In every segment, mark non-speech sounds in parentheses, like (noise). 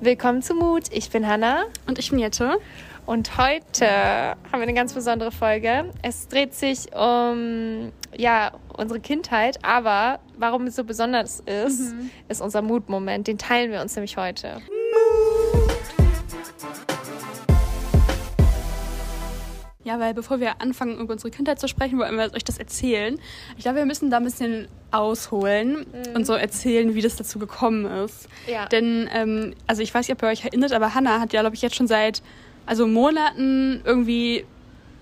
Willkommen zu Mut. Ich bin Hanna. Und ich bin Jette. Und heute haben wir eine ganz besondere Folge. Es dreht sich um ja, unsere Kindheit, aber warum es so besonders ist, mhm. ist unser Mutmoment. Den teilen wir uns nämlich heute. Ja, weil bevor wir anfangen, über unsere Kindheit zu sprechen, wollen wir euch das erzählen. Ich glaube, wir müssen da ein bisschen ausholen mhm. und so erzählen, wie das dazu gekommen ist. Ja. Denn, ähm, also ich weiß nicht, ob ihr euch erinnert, aber Hannah hat ja, glaube ich, jetzt schon seit also Monaten irgendwie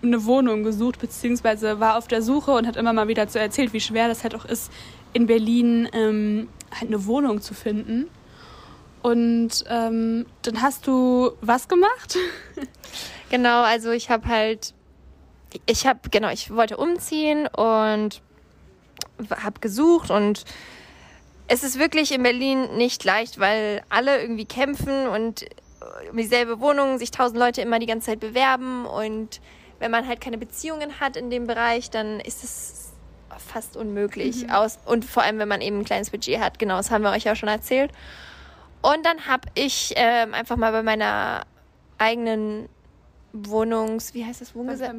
eine Wohnung gesucht, beziehungsweise war auf der Suche und hat immer mal wieder so erzählt, wie schwer das halt auch ist, in Berlin ähm, halt eine Wohnung zu finden. Und ähm, dann hast du was gemacht? (laughs) Genau, also ich habe halt ich habe, genau, ich wollte umziehen und habe gesucht und es ist wirklich in Berlin nicht leicht, weil alle irgendwie kämpfen und um dieselbe Wohnung sich tausend Leute immer die ganze Zeit bewerben und wenn man halt keine Beziehungen hat in dem Bereich, dann ist es fast unmöglich. Mhm. Aus, und vor allem, wenn man eben ein kleines Budget hat. Genau, das haben wir euch ja schon erzählt. Und dann habe ich ähm, einfach mal bei meiner eigenen Wohnungs, wie heißt das? Wohngesellschaft?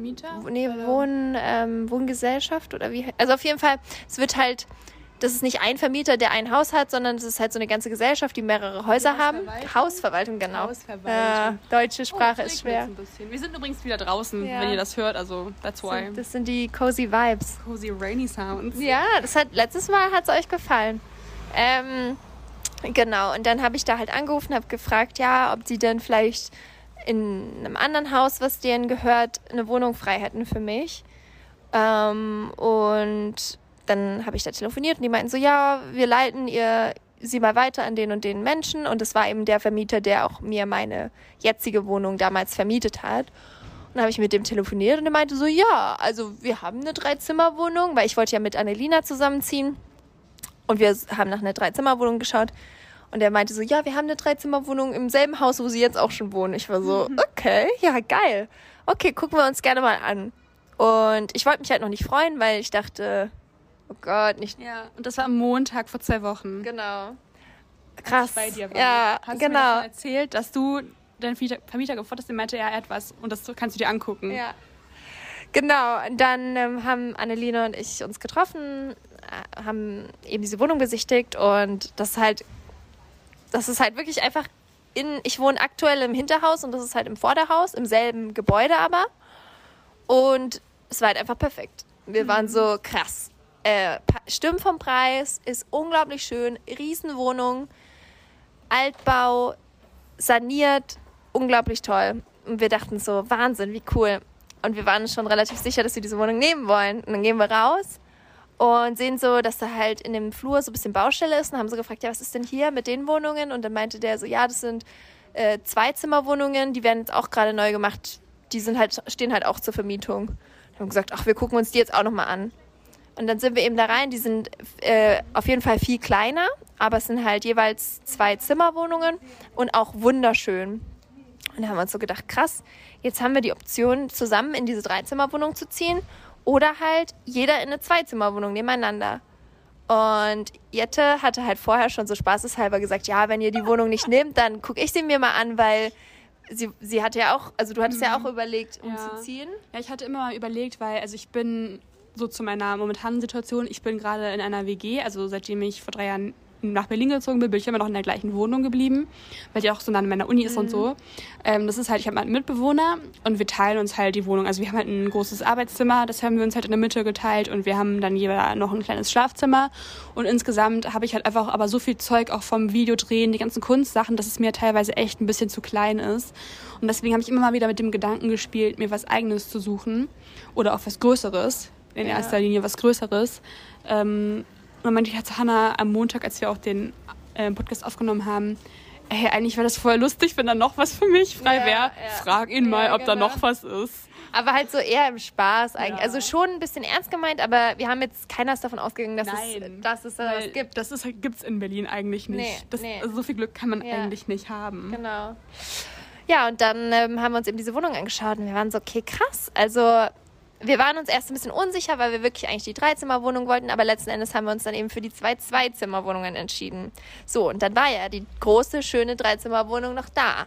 Nee, Wohn, ähm, Wohngesellschaft oder wie? Also auf jeden Fall, es wird halt, das ist nicht ein Vermieter, der ein Haus hat, sondern es ist halt so eine ganze Gesellschaft, die mehrere Häuser die haben. Hausverwaltung, genau. Hausverwaltung. Ja, deutsche Sprache oh, ist schwer. Wir sind übrigens wieder draußen, ja. wenn ihr das hört, also that's why. Das sind, das sind die cozy Vibes. Cozy rainy sounds. Ja, das hat letztes Mal hat es euch gefallen. Ähm, genau, und dann habe ich da halt angerufen, habe gefragt, ja, ob sie denn vielleicht in einem anderen Haus, was denen gehört, eine Wohnung frei hätten für mich. Ähm, und dann habe ich da telefoniert und die meinten so, ja, wir leiten ihr sie mal weiter an den und den Menschen. Und es war eben der Vermieter, der auch mir meine jetzige Wohnung damals vermietet hat. Und dann habe ich mit dem telefoniert und er meinte so, ja, also wir haben eine Dreizimmerwohnung, weil ich wollte ja mit Annelina zusammenziehen. Und wir haben nach einer Dreizimmerwohnung geschaut. Und er meinte so, ja, wir haben eine Dreizimmerwohnung im selben Haus, wo sie jetzt auch schon wohnen. Ich war so, mhm. okay, ja, geil. Okay, gucken wir uns gerne mal an. Und ich wollte mich halt noch nicht freuen, weil ich dachte, oh Gott, nicht. Ja, und das war am Montag vor zwei Wochen. Genau. Krass. Als ich bei dir war. Ja, Hast genau. du mir genau. erzählt, dass du deinen Vermieter gefordert hast, der meinte, er hat was und das kannst du dir angucken. Ja. Genau, und dann ähm, haben Annelina und ich uns getroffen, äh, haben eben diese Wohnung besichtigt und das halt das ist halt wirklich einfach in, ich wohne aktuell im Hinterhaus und das ist halt im Vorderhaus, im selben Gebäude aber. Und es war halt einfach perfekt. Wir mhm. waren so krass. Äh, stimmt vom Preis, ist unglaublich schön, Riesenwohnung, Altbau, saniert, unglaublich toll. Und wir dachten so, Wahnsinn, wie cool. Und wir waren schon relativ sicher, dass wir diese Wohnung nehmen wollen. Und dann gehen wir raus und sehen so, dass da halt in dem Flur so ein bisschen Baustelle ist und haben so gefragt, ja, was ist denn hier mit den Wohnungen? Und dann meinte der so, ja, das sind äh, Zweizimmerwohnungen, die werden jetzt auch gerade neu gemacht. Die sind halt, stehen halt auch zur Vermietung. Wir haben gesagt, ach, wir gucken uns die jetzt auch nochmal an. Und dann sind wir eben da rein, die sind äh, auf jeden Fall viel kleiner, aber es sind halt jeweils zwei Zimmerwohnungen und auch wunderschön. Und da haben wir uns so gedacht, krass, jetzt haben wir die Option, zusammen in diese Dreizimmerwohnung zu ziehen oder halt jeder in eine Zweizimmerwohnung nebeneinander. Und Jette hatte halt vorher schon so spaßeshalber gesagt, ja, wenn ihr die Wohnung nicht nehmt, dann gucke ich sie mir mal an, weil sie, sie hatte ja auch, also du hattest mhm. ja auch überlegt, umzuziehen. Ja. ja, ich hatte immer mal überlegt, weil, also ich bin so zu meiner momentanen Situation, ich bin gerade in einer WG, also seitdem ich vor drei Jahren nach Berlin gezogen bin, bin ich immer noch in der gleichen Wohnung geblieben, weil die auch so nah an meiner Uni ist mhm. und so. Ähm, das ist halt, ich habe einen Mitbewohner und wir teilen uns halt die Wohnung. Also wir haben halt ein großes Arbeitszimmer, das haben wir uns halt in der Mitte geteilt und wir haben dann jeweils noch ein kleines Schlafzimmer. Und insgesamt habe ich halt einfach aber so viel Zeug auch vom Videodrehen, die ganzen Kunstsachen, dass es mir teilweise echt ein bisschen zu klein ist. Und deswegen habe ich immer mal wieder mit dem Gedanken gespielt, mir was Eigenes zu suchen oder auch was Größeres in ja. erster Linie was Größeres. Ähm, und dann meinte ich halt zu Hannah am Montag, als wir auch den äh, Podcast aufgenommen haben, hey, eigentlich wäre das voll lustig, wenn da noch was für mich frei wäre. Ja, ja. Frag ihn mal, ob genau. da noch was ist. Aber halt so eher im Spaß eigentlich. Also schon ein bisschen ernst gemeint, aber wir haben jetzt keiner ist davon ausgegangen, dass Nein, es, dass es da was gibt. Das gibt es in Berlin eigentlich nicht. Nee, das, nee. Also so viel Glück kann man eigentlich nicht haben. Genau. Ja, und dann ähm, haben wir uns eben diese Wohnung angeschaut und wir waren so, okay, krass. Also wir waren uns erst ein bisschen unsicher, weil wir wirklich eigentlich die Dreizimmerwohnung wollten, aber letzten Endes haben wir uns dann eben für die zwei Zweizimmerwohnungen entschieden. So, und dann war ja die große, schöne Dreizimmerwohnung noch da.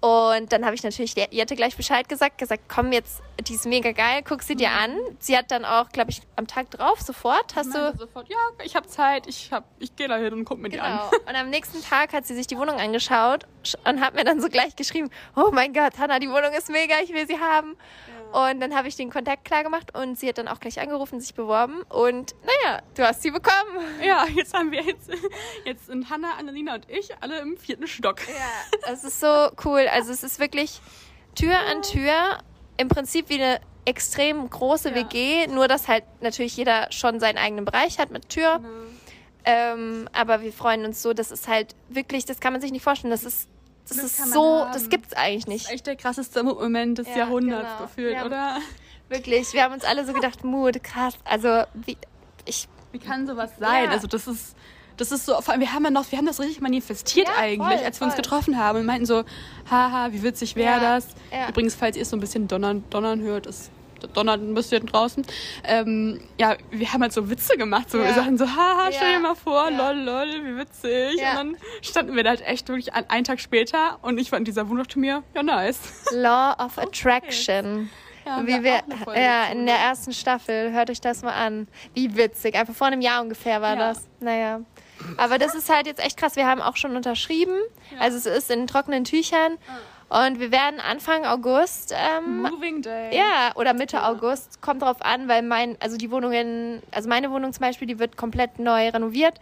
Und dann habe ich natürlich der Jette gleich Bescheid gesagt, gesagt, komm jetzt, die ist mega geil, guck sie dir an. Sie hat dann auch, glaube ich, am Tag drauf sofort, hast du... Sofort, ja, ich habe Zeit, ich, hab, ich gehe da hin und guck mir genau. die an. Und am nächsten Tag hat sie sich die Wohnung angeschaut und hat mir dann so gleich geschrieben, oh mein Gott, Hanna, die Wohnung ist mega, ich will sie haben. Und dann habe ich den Kontakt klar gemacht und sie hat dann auch gleich angerufen, sich beworben. Und naja, du hast sie bekommen. Ja, jetzt haben wir jetzt, jetzt sind Hanna, Annalena und ich alle im vierten Stock. Ja, es ist so cool. Also es ist wirklich Tür an Tür, im Prinzip wie eine extrem große Ja. WG, nur dass halt natürlich jeder schon seinen eigenen Bereich hat mit Tür. Genau. Ähm, aber wir freuen uns so, das ist halt wirklich, das kann man sich nicht vorstellen. Das ist, das, Das ist so, haben. das gibt's eigentlich nicht. Das ist echt der krasseste Moment des Ja, Jahrhunderts genau. gefühlt, Ja. oder? Wirklich, wir haben uns alle so gedacht, Mut, krass. Also wie, ich, Wie kann sowas sein? Ja. Also das ist, das ist so, vor allem wir haben ja noch, wir haben das richtig manifestiert eigentlich, voll, als wir uns voll. getroffen haben und meinten so, haha, wie witzig wäre das? Übrigens, falls ihr so ein bisschen donnern, donnern hört, es donnert ein bisschen draußen. Ähm, ja, wir haben halt so Witze gemacht, so Ja. wir sagen so, haha, stell Ja. dir mal vor, Ja. lol, lol, wie witzig. Ja. Und dann standen wir da halt echt wirklich an, einen Tag später und ich war in dieser Wohnung dachte mir, ja nice. (laughs) Law of Attraction. Ja, Wie wir ja, in ne? der ersten Staffel, hört euch das mal an. Wie witzig, einfach vor einem Jahr ungefähr war Ja. das. Naja. Aber das ist halt jetzt echt krass. Wir haben auch schon unterschrieben. Also es ist in trockenen Tüchern. Und wir werden Anfang August, ähm, Moving Day. ja, oder Mitte August, kommt drauf an, weil mein, also die Wohnungen, also meine Wohnung zum Beispiel, die wird komplett neu renoviert.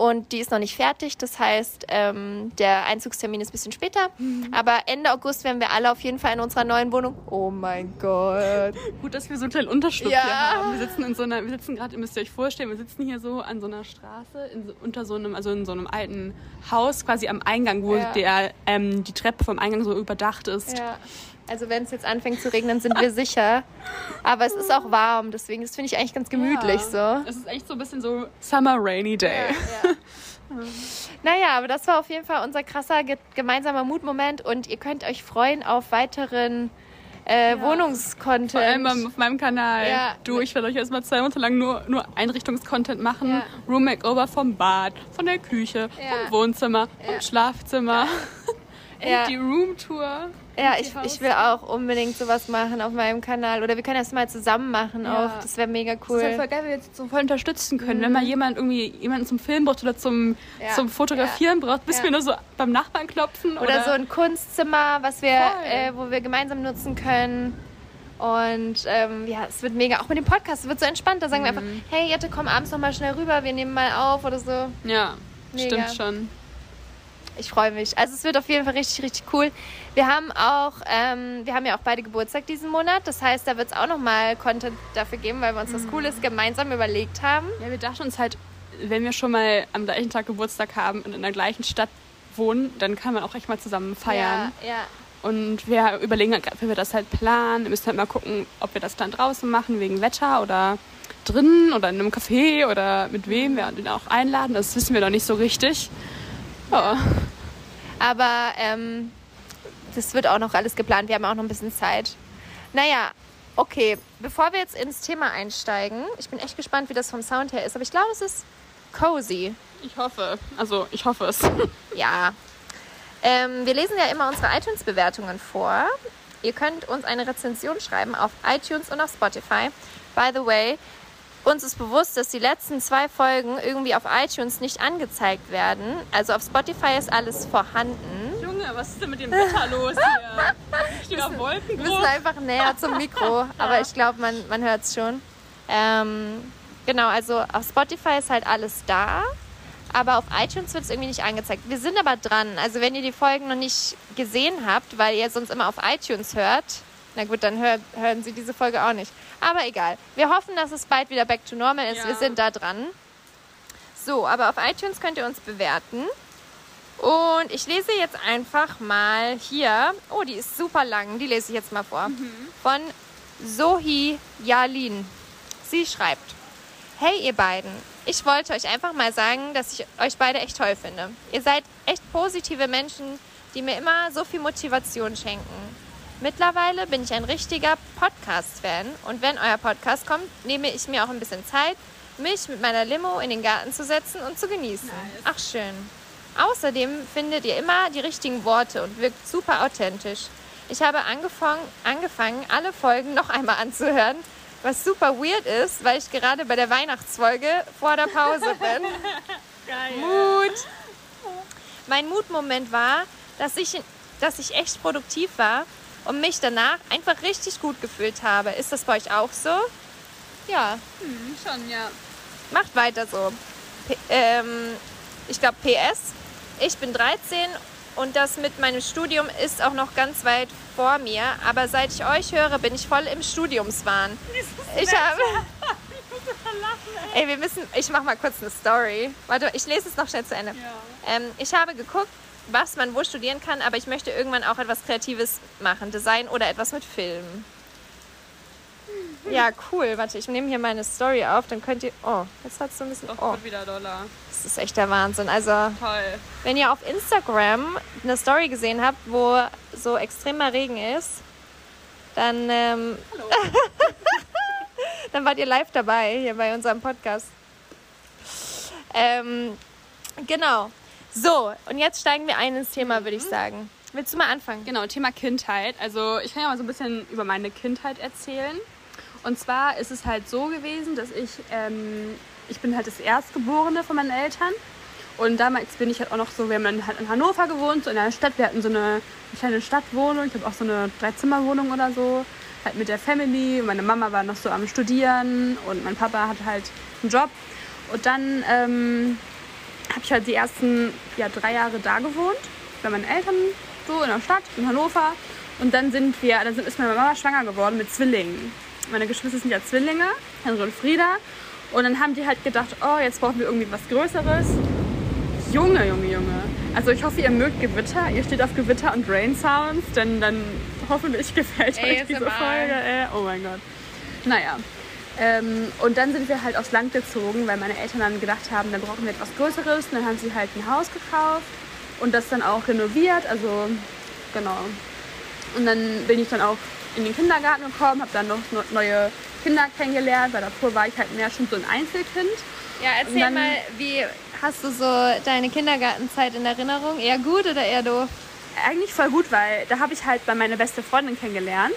Und die ist noch nicht fertig. Das heißt, ähm, der Einzugstermin ist ein bisschen später. Aber Ende August werden wir alle auf jeden Fall in unserer neuen Wohnung. Oh mein Gott. (laughs) Gut, dass wir so einen kleinen Unterschlupf Ja. hier haben. Wir sitzen in so einer, wir sitzen gerade, ihr müsst ihr euch vorstellen, wir sitzen hier so an so einer Straße, in so, unter so einem, also in so einem alten Haus, quasi am Eingang, wo Ja. der, ähm, die Treppe vom Eingang so überdacht ist. Ja. Also wenn es jetzt anfängt zu regnen, sind wir sicher. Aber es ist auch warm, deswegen das finde ich eigentlich ganz gemütlich Ja. so. Es ist echt so ein bisschen so Summer Rainy Day. Naja, aber das war auf jeden Fall unser krasser ge gemeinsamer Mutmoment und ihr könnt euch freuen auf weiteren äh, Wohnungscontent. Vor allem auf meinem Kanal. Ja. Du, ich werde euch erstmal zwei Monate lang nur, nur Einrichtungscontent machen. Ja. Room Makeover vom Bad, von der Küche, Ja. vom Wohnzimmer, Ja. vom Schlafzimmer. Ja. (laughs) Und die Roomtour. Ja, ich, ich will auch unbedingt sowas machen auf meinem Kanal. Oder wir können das mal zusammen machen Ja. auch. Das wäre mega Das ist halt cool. voll geil, wenn wir jetzt so voll unterstützen können. Wenn mal jemand irgendwie jemanden zum Filmen braucht oder zum, Ja. zum Fotografieren braucht, bis Ja. wir nur so beim Nachbarn klopfen. Oder, Oder so ein Kunstzimmer, was wir, äh, wo wir gemeinsam nutzen können. Und ähm, ja, es wird mega. Auch mit dem Podcast, es wird so entspannt. Da sagen wir Mhm. einfach, hey Jette, komm abends noch mal schnell rüber, wir nehmen mal auf oder so. Ja, Mega. stimmt schon. Ich freue mich. Also es wird auf jeden Fall richtig, richtig cool. Wir haben auch, ähm, wir haben ja auch beide Geburtstag diesen Monat. Das heißt, da wird es auch noch mal Content dafür geben, weil wir uns was Mhm. Cooles gemeinsam überlegt haben. Ja, wir dachten uns halt, wenn wir schon mal am gleichen Tag Geburtstag haben und in der gleichen Stadt wohnen, dann kann man auch echt mal zusammen feiern. Ja, ja. Und wir überlegen halt gerade, wie wir das halt planen. Wir müssen halt mal gucken, ob wir das dann draußen machen, wegen Wetter oder drinnen oder in einem Café oder mit wem wir den auch einladen. Das wissen wir noch nicht so richtig. Ja. Aber ähm, das wird auch noch alles geplant. Wir haben auch noch ein bisschen Zeit. Naja, okay. Bevor wir jetzt ins Thema einsteigen, ich bin echt gespannt, wie das vom Sound her ist. Aber ich glaube, es ist cozy. Ich hoffe. Also, ich hoffe es. (laughs) Ja. Ähm, wir lesen ja immer unsere iTunes-Bewertungen vor. Ihr könnt uns eine Rezension schreiben auf iTunes und auf Spotify. By the way, uns ist bewusst, dass die letzten zwei Folgen irgendwie auf iTunes nicht angezeigt werden. Also auf Spotify ist alles vorhanden. Junge, was ist denn mit dem Wetter los hier? Steht auf Wir Wolkenbruch. müssen einfach näher zum Mikro, aber ich glaube, man, man hört es schon. Ähm, genau, also auf Spotify ist halt alles da, aber auf iTunes wird es irgendwie nicht angezeigt. Wir sind aber dran. Also wenn ihr die Folgen noch nicht gesehen habt, weil ihr sonst immer auf iTunes hört, na gut, dann hört, hören Sie diese Folge auch nicht. Aber egal. Wir hoffen, dass es bald wieder back to normal ist. Ja. Wir sind da dran. So, aber auf iTunes könnt ihr uns bewerten. Und ich lese jetzt einfach mal hier. Oh, die ist super lang. Die lese ich jetzt mal vor. Von Sohi Yalin. Sie schreibt: Hey, ihr beiden. Ich wollte euch einfach mal sagen, dass ich euch beide echt toll finde. Ihr seid echt positive Menschen, die mir immer so viel Motivation schenken. Mittlerweile bin ich ein richtiger Podcast-Fan und wenn euer Podcast kommt, nehme ich mir auch ein bisschen Zeit, mich mit meiner Limo in den Garten zu setzen und zu genießen. Ach schön. Außerdem findet ihr immer die richtigen Worte und wirkt super authentisch. Ich habe angefangen, angefangen, alle Folgen noch einmal anzuhören, was super weird ist, weil ich gerade bei der Weihnachtsfolge vor der Pause bin. (laughs) Geil. Mut. Mein Mutmoment war, dass ich, dass ich echt produktiv war und mich danach einfach richtig gut gefühlt habe. Ist das bei euch auch so? Ja, Hm, schon, ja. macht weiter so. P ähm, ich glaube PS. Ich bin 13 und das mit meinem Studium ist auch noch ganz weit vor mir. Aber seit ich euch höre, bin ich voll im Studiumswahn. (laughs) Ich habe. (laughs) Ey, wir müssen. Ich mache mal kurz eine Story. Warte, ich lese es noch schnell zu Ende. Ja. Ähm, ich habe geguckt, was man wo studieren kann, aber ich möchte irgendwann auch etwas Kreatives machen, Design oder etwas mit Film. Ja, cool. Warte, ich nehme hier meine Story auf, dann könnt ihr. Oh, jetzt hat es so ein bisschen. Doch, Oh, wird wieder Dollar. das ist echt der Wahnsinn. Also, Toll. wenn ihr auf Instagram eine Story gesehen habt, wo so extremer Regen ist, dann, ähm, Hallo. (laughs) dann wart ihr live dabei hier bei unserem Podcast. Ähm, genau. So, und jetzt steigen wir ein ins Thema, würde ich sagen. Willst du mal anfangen? Genau, Thema Kindheit. Also ich kann ja mal so ein bisschen über meine Kindheit erzählen. Und zwar ist es halt so gewesen, dass ich, ähm, ich bin halt das Erstgeborene von meinen Eltern. Und damals bin ich halt auch noch so, wir haben dann halt in Hannover gewohnt, so in einer Stadt. Wir hatten so eine, eine kleine Stadtwohnung. Ich habe auch so eine Dreizimmerwohnung oder so. Halt mit der Family. Meine Mama war noch so am Studieren und mein Papa hat halt einen Job. Und dann ähm, habe ich halt die ersten ja, drei Jahre da gewohnt, bei meinen Eltern so in der Stadt, in Hannover. Und dann sind wir, dann sind- ist meine Mama schwanger geworden mit Zwillingen. Meine Geschwister sind ja Zwillinge, Henry und Frieda. Und dann haben die halt gedacht, oh, jetzt brauchen wir irgendwie was Größeres. Junge, Junge, Junge. Also ich hoffe, ihr mögt Gewitter. Ihr steht auf Gewitter und Rain Sounds, denn dann hoffentlich (laughs) gefällt euch diese. Folge. Äh, oh mein Gott. Naja. Ähm, und dann sind wir halt aufs Land gezogen, weil meine Eltern dann gedacht haben, dann brauchen wir etwas Größeres. Und dann haben sie halt ein Haus gekauft und das dann auch renoviert. Also genau. Und dann bin ich dann auch in den Kindergarten gekommen, habe dann noch no- neue Kinder kennengelernt, weil davor war ich halt mehr schon so ein Einzelkind. Ja, erzähl dann- mal, wie hast du so deine Kindergartenzeit in Erinnerung? Eher gut oder eher doof? Eigentlich voll gut, weil da habe ich halt bei meine beste Freundin kennengelernt.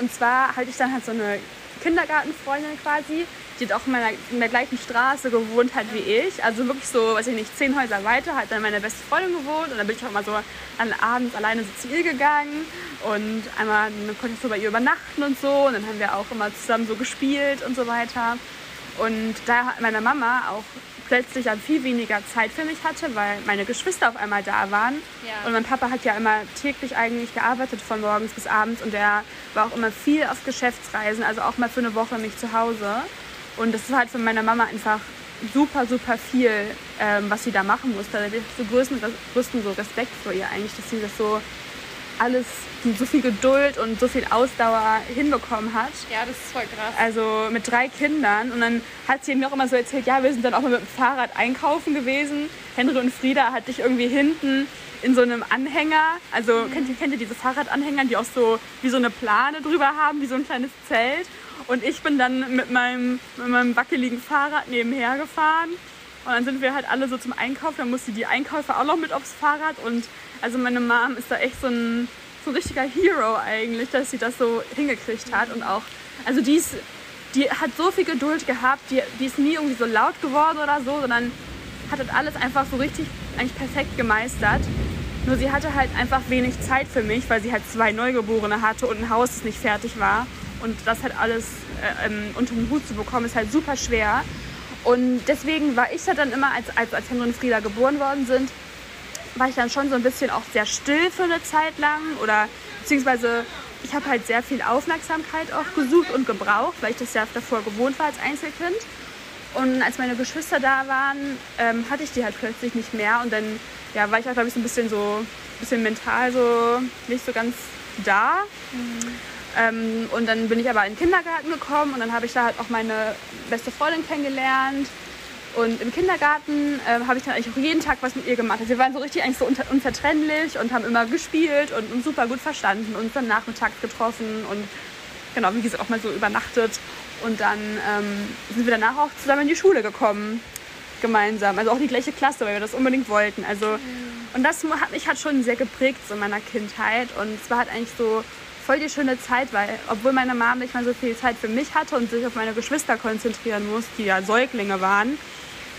Und zwar hatte ich dann halt so eine Kindergartenfreundin quasi, die hat auch in, meiner, in der gleichen Straße gewohnt hat wie ich. Also wirklich so, weiß ich nicht, zehn Häuser weiter hat dann meine beste Freundin gewohnt. Und dann bin ich auch immer so dann abends alleine so zu ihr gegangen. Und einmal konnte ich so bei ihr übernachten und so. Und dann haben wir auch immer zusammen so gespielt und so weiter. Und da hat meine Mama auch plötzlich dann viel weniger Zeit für mich hatte, weil meine Geschwister auf einmal da waren. Ja. Und mein Papa hat ja immer täglich eigentlich gearbeitet von morgens bis abends und der war auch immer viel auf Geschäftsreisen, also auch mal für eine Woche nicht zu Hause. Und das war halt von meiner Mama einfach super, super viel, ähm, was sie da machen musste. Da habe ich so größten, größten so Respekt vor ihr eigentlich, dass sie das so alles mit so viel Geduld und so viel Ausdauer hinbekommen hat. Ja, das ist voll krass. Also mit drei Kindern. Und dann hat sie mir auch immer so erzählt, ja, wir sind dann auch mal mit dem Fahrrad einkaufen gewesen. Henry und Frieda hatte ich irgendwie hinten in so einem Anhänger. Also kennt, ihr, kennt ihr diese Fahrradanhänger, die auch so wie so eine Plane drüber haben, wie so ein kleines Zelt. Und ich bin dann mit meinem, mit meinem wackeligen Fahrrad nebenher gefahren. Und dann sind wir halt alle so zum Einkauf. Dann musste die Einkäufer auch noch mit aufs Fahrrad. Und also meine Mom ist da echt so ein, so ein richtiger Hero eigentlich, dass sie das so hingekriegt hat. Und auch, also die, ist, die hat so viel Geduld gehabt. Die, die ist nie irgendwie so laut geworden oder so, sondern hat das alles einfach so richtig, eigentlich perfekt gemeistert. Nur sie hatte halt einfach wenig Zeit für mich, weil sie halt zwei Neugeborene hatte und ein Haus, das nicht fertig war. Und das halt alles äh, ähm, unter den Hut zu bekommen, ist halt super schwer. Und deswegen war ich halt dann immer, als, als, als Henry und Frieda geboren worden sind, war ich dann schon so ein bisschen auch sehr still für eine Zeit lang. Oder beziehungsweise ich habe halt sehr viel Aufmerksamkeit auch gesucht und gebraucht, weil ich das ja davor gewohnt war als Einzelkind. Und als meine Geschwister da waren, ähm, hatte ich die halt plötzlich nicht mehr. Und dann ja, war ich auch, glaube ich, so ein bisschen so, bisschen mental so nicht so ganz da. Ähm, und dann bin ich aber in den Kindergarten gekommen und dann habe ich da halt auch meine beste Freundin kennengelernt. Und im Kindergarten äh, habe ich dann eigentlich auch jeden Tag was mit ihr gemacht. Also wir waren so richtig eigentlich so unzertrennlich und haben immer gespielt und uns super gut verstanden und uns dann nachmittags getroffen und genau, wie gesagt, auch mal so übernachtet. Und dann ähm, sind wir danach auch zusammen in die Schule gekommen, gemeinsam. Also auch die gleiche Klasse, weil wir das unbedingt wollten. Also, mhm. Und das hat mich halt schon sehr geprägt so in meiner Kindheit. Und es war halt eigentlich so voll die schöne Zeit, weil obwohl meine Mama nicht mal so viel Zeit für mich hatte und sich auf meine Geschwister konzentrieren muss, die ja Säuglinge waren,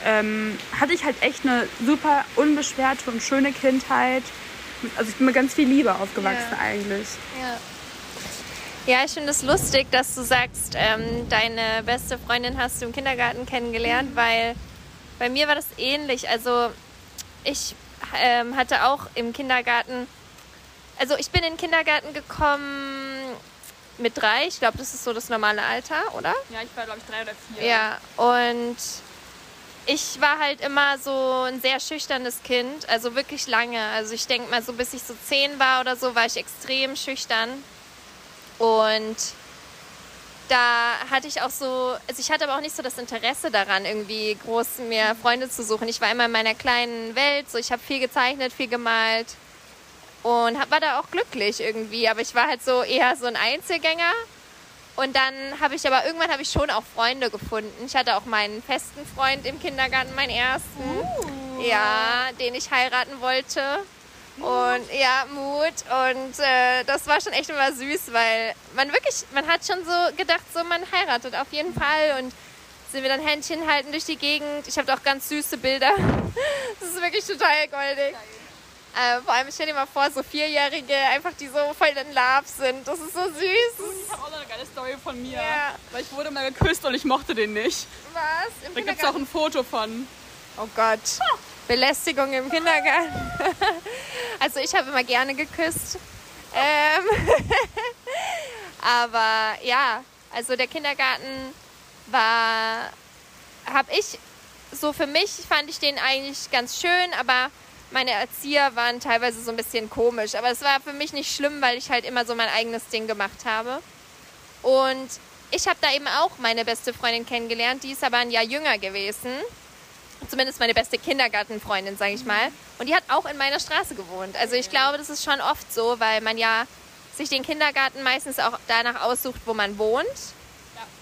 ähm, hatte ich halt echt eine super unbeschwerte und schöne Kindheit. Also ich bin mit ganz viel Liebe aufgewachsen ja. eigentlich. Ja. Ja, ich finde es lustig, dass du sagst, ähm, deine beste Freundin hast du im Kindergarten kennengelernt, mhm. weil bei mir war das ähnlich. Also ich ähm, hatte auch im Kindergarten, also ich bin in den Kindergarten gekommen mit drei. Ich glaube, das ist so das normale Alter, oder? Ja, ich war, glaube ich, drei oder vier. Ja, und ich war halt immer so ein sehr schüchternes Kind, also wirklich lange. Also ich denke mal, so bis ich so zehn war oder so, war ich extrem schüchtern. Und da hatte ich auch so, also ich hatte aber auch nicht so das Interesse daran, irgendwie groß mir Freunde zu suchen. Ich war immer in meiner kleinen Welt, so ich habe viel gezeichnet, viel gemalt und war da auch glücklich irgendwie. Aber ich war halt so eher so ein Einzelgänger und dann habe ich aber irgendwann habe ich schon auch Freunde gefunden. Ich hatte auch meinen festen Freund im Kindergarten, meinen ersten. Uh. Ja, den ich heiraten wollte. Und ja, Mut. Und äh, das war schon echt immer süß, weil man wirklich, man hat schon so gedacht, so man heiratet auf jeden Fall. Und sind wir dann Händchen halten durch die Gegend. Ich habe auch ganz süße Bilder. (laughs) Das ist wirklich total goldig. Geil. Äh, vor allem, stell dir mal vor, so Vierjährige, einfach die so voll in Love sind. Das ist so süß. Ich habe auch noch eine geile Story von mir. Ja. Weil ich wurde mal geküsst und ich mochte den nicht. Was? Im da gibt es auch ein Foto von. Oh Gott. Ha. Belästigung im Kindergarten. (laughs) also ich habe immer gerne geküsst. Ähm (laughs) Aber ja, also der Kindergarten war, habe ich, so für mich fand ich den eigentlich ganz schön, aber meine Erzieher waren teilweise so ein bisschen komisch. Aber es war für mich nicht schlimm, weil ich halt immer so mein eigenes Ding gemacht habe. Und ich habe da eben auch meine beste Freundin kennengelernt. Die ist aber ein Jahr jünger gewesen. Zumindest meine beste Kindergartenfreundin, sage ich mal. Und die hat auch in meiner Straße gewohnt. Also ich glaube, das ist schon oft so, weil man ja sich den Kindergarten meistens auch danach aussucht, wo man wohnt.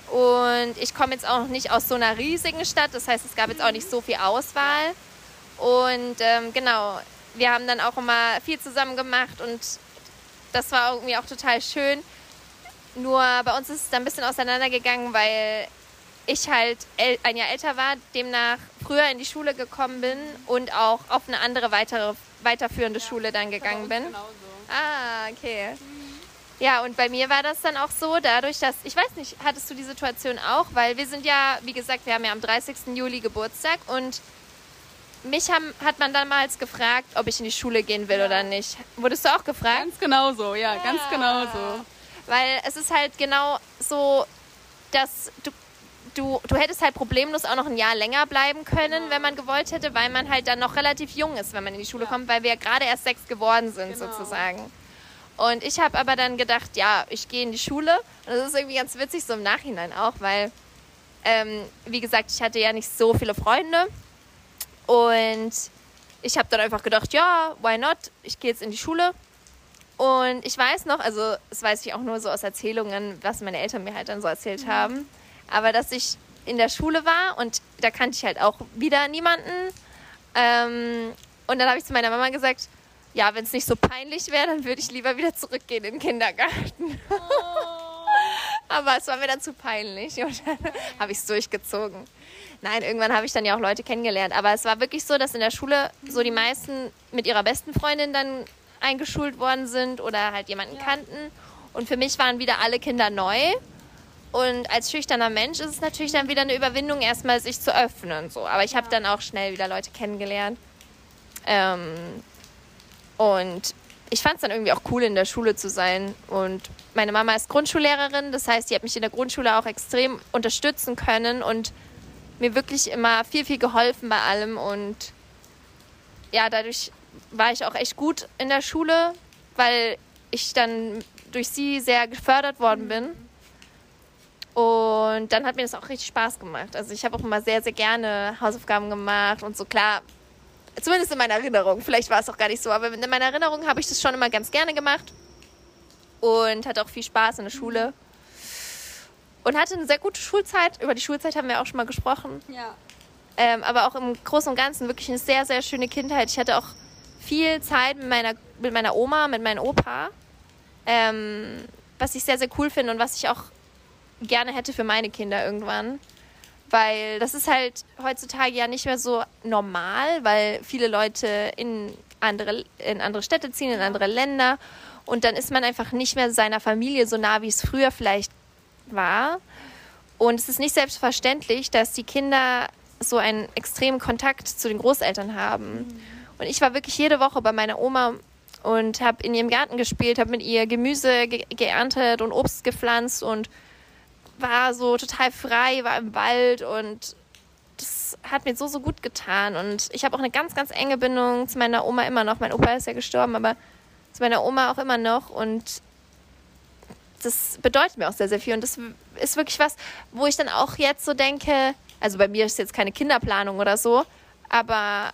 Und ich komme jetzt auch nicht aus so einer riesigen Stadt. Das heißt, es gab jetzt auch nicht so viel Auswahl. Und ähm, genau, wir haben dann auch immer viel zusammen gemacht und das war irgendwie auch total schön. Nur bei uns ist es dann ein bisschen auseinandergegangen, weil ich halt ein Jahr älter war, demnach früher in die Schule gekommen bin und auch auf eine andere weitere, weiterführende ja, Schule dann gegangen bin. Genauso. Ah, okay. Mhm. Ja, und bei mir war das dann auch so, dadurch, dass, ich weiß nicht, hattest du die Situation auch, weil wir sind ja, wie gesagt, wir haben ja am 30. Juli Geburtstag und mich haben, hat man damals gefragt, ob ich in die Schule gehen will ja. oder nicht. Wurdest du auch gefragt? Ganz genau so, ja, ja, ganz genau so. Weil es ist halt genau so, dass du, du, du hättest halt problemlos auch noch ein Jahr länger bleiben können, genau. wenn man gewollt hätte, weil man halt dann noch relativ jung ist, wenn man in die Schule ja. kommt, weil wir gerade erst sechs geworden sind genau. sozusagen. Und ich habe aber dann gedacht, ja, ich gehe in die Schule. Und das ist irgendwie ganz witzig so im Nachhinein auch, weil, ähm, wie gesagt, ich hatte ja nicht so viele Freunde. Und ich habe dann einfach gedacht, ja, why not? Ich gehe jetzt in die Schule. Und ich weiß noch, also das weiß ich auch nur so aus Erzählungen, was meine Eltern mir halt dann so erzählt mhm. haben, aber dass ich in der Schule war und da kannte ich halt auch wieder niemanden. Ähm, und dann habe ich zu meiner Mama gesagt, ja, wenn es nicht so peinlich wäre, dann würde ich lieber wieder zurückgehen in den Kindergarten. Oh. (laughs) aber es war mir dann zu peinlich und dann (laughs) habe ich es durchgezogen. Nein, irgendwann habe ich dann ja auch Leute kennengelernt. Aber es war wirklich so, dass in der Schule so die meisten mit ihrer besten Freundin dann eingeschult worden sind oder halt jemanden ja. kannten. Und für mich waren wieder alle Kinder neu. Und als schüchterner Mensch ist es natürlich dann wieder eine Überwindung, erstmal sich zu öffnen. So. Aber ich habe dann auch schnell wieder Leute kennengelernt. Ähm, und ich fand es dann irgendwie auch cool, in der Schule zu sein. Und meine Mama ist Grundschullehrerin, das heißt, die hat mich in der Grundschule auch extrem unterstützen können und mir wirklich immer viel, viel geholfen bei allem und ja, dadurch war ich auch echt gut in der Schule, weil ich dann durch sie sehr gefördert worden bin. Und dann hat mir das auch richtig Spaß gemacht. Also ich habe auch immer sehr, sehr gerne Hausaufgaben gemacht und so klar. Zumindest in meiner Erinnerung. Vielleicht war es auch gar nicht so, aber in meiner Erinnerung habe ich das schon immer ganz gerne gemacht und hatte auch viel Spaß in der Schule. Und hatte eine sehr gute Schulzeit. Über die Schulzeit haben wir auch schon mal gesprochen. Ja. Ähm, aber auch im Großen und Ganzen wirklich eine sehr, sehr schöne Kindheit. Ich hatte auch viel Zeit mit meiner, mit meiner Oma, mit meinem Opa. Ähm, was ich sehr, sehr cool finde und was ich auch gerne hätte für meine Kinder irgendwann. Weil das ist halt heutzutage ja nicht mehr so normal, weil viele Leute in andere, in andere Städte ziehen, in andere Länder. Und dann ist man einfach nicht mehr seiner Familie so nah, wie es früher vielleicht war. Und es ist nicht selbstverständlich, dass die Kinder so einen extremen Kontakt zu den Großeltern haben. Und ich war wirklich jede Woche bei meiner Oma und habe in ihrem Garten gespielt, habe mit ihr Gemüse ge geerntet und Obst gepflanzt und war so total frei, war im Wald und das hat mir so, so gut getan. Und ich habe auch eine ganz, ganz enge Bindung zu meiner Oma immer noch. Mein Opa ist ja gestorben, aber zu meiner Oma auch immer noch. Und das bedeutet mir auch sehr, sehr viel. Und das ist wirklich was, wo ich dann auch jetzt so denke, also bei mir ist jetzt keine Kinderplanung oder so, aber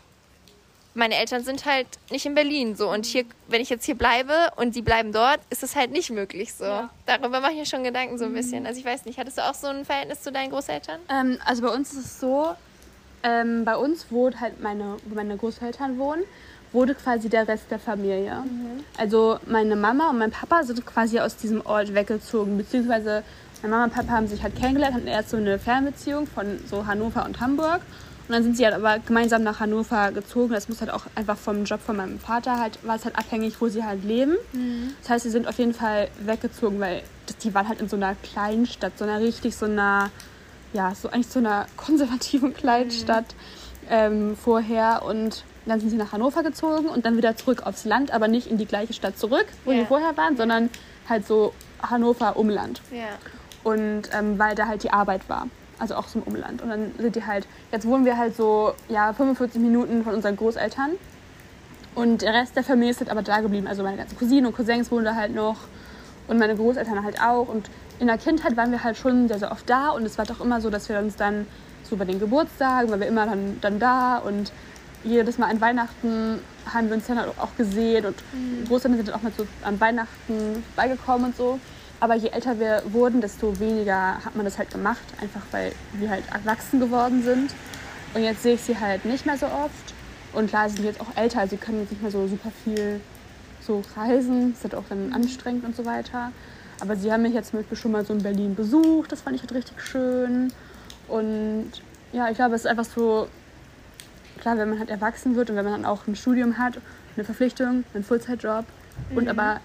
meine Eltern sind halt nicht in Berlin so und hier, wenn ich jetzt hier bleibe und die bleiben dort, ist es halt nicht möglich so. Ja. Darüber mache ich mir schon Gedanken so ein bisschen. Also ich weiß nicht, hattest du auch so ein Verhältnis zu deinen Großeltern? Ähm, also bei uns ist es so, ähm, bei uns wohnt halt meine, wo meine Großeltern wohnen, wurde quasi der Rest der Familie. Also meine Mama und mein Papa sind quasi aus diesem Ort weggezogen, beziehungsweise meine Mama und Papa haben sich halt kennengelernt, hatten erst so eine Fernbeziehung von so Hannover und Hamburg. Und dann sind sie halt aber gemeinsam nach Hannover gezogen. Das muss halt auch einfach vom Job von meinem Vater halt, war es halt abhängig, wo sie halt leben. Das heißt, sie sind auf jeden Fall weggezogen, weil das, die waren halt in so einer kleinen Stadt, so einer richtig so einer, ja, so eigentlich so einer (laughs) konservativen Kleinstadt ähm, vorher. Und dann sind sie nach Hannover gezogen und dann wieder zurück aufs Land, aber nicht in die gleiche Stadt zurück, wo Ja. sie vorher waren, sondern halt so Hannover Umland. Ja. Und ähm, weil da halt die Arbeit war. Also auch so im Umland. Und dann sind die halt, jetzt wohnen wir halt so, ja, 45 Minuten von unseren Großeltern. Und der Rest der Familie ist halt aber da geblieben. Also meine ganzen Cousinen und Cousins wohnen da halt noch. Und meine Großeltern halt auch. Und in der Kindheit waren wir halt schon sehr, sehr oft da. Und es war doch immer so, dass wir uns dann so bei den Geburtstagen, weil wir immer dann, dann da und jedes Mal an Weihnachten haben wir uns dann auch gesehen und Großeltern sind dann auch mal so an Weihnachten beigekommen und so. Aber je älter wir wurden, desto weniger hat man das halt gemacht, einfach weil wir halt erwachsen geworden sind. Und jetzt sehe ich sie halt nicht mehr so oft. Und klar, sie sind jetzt auch älter, sie können jetzt nicht mehr so super viel so reisen. Das ist halt auch dann anstrengend und so weiter. Aber sie haben mich jetzt zum Beispiel schon mal so in Berlin besucht. Das fand ich halt richtig schön. Und ja, ich glaube, es ist einfach so, klar, wenn man halt erwachsen wird und wenn man dann auch ein Studium hat, eine Verpflichtung, einen Vollzeitjob und aber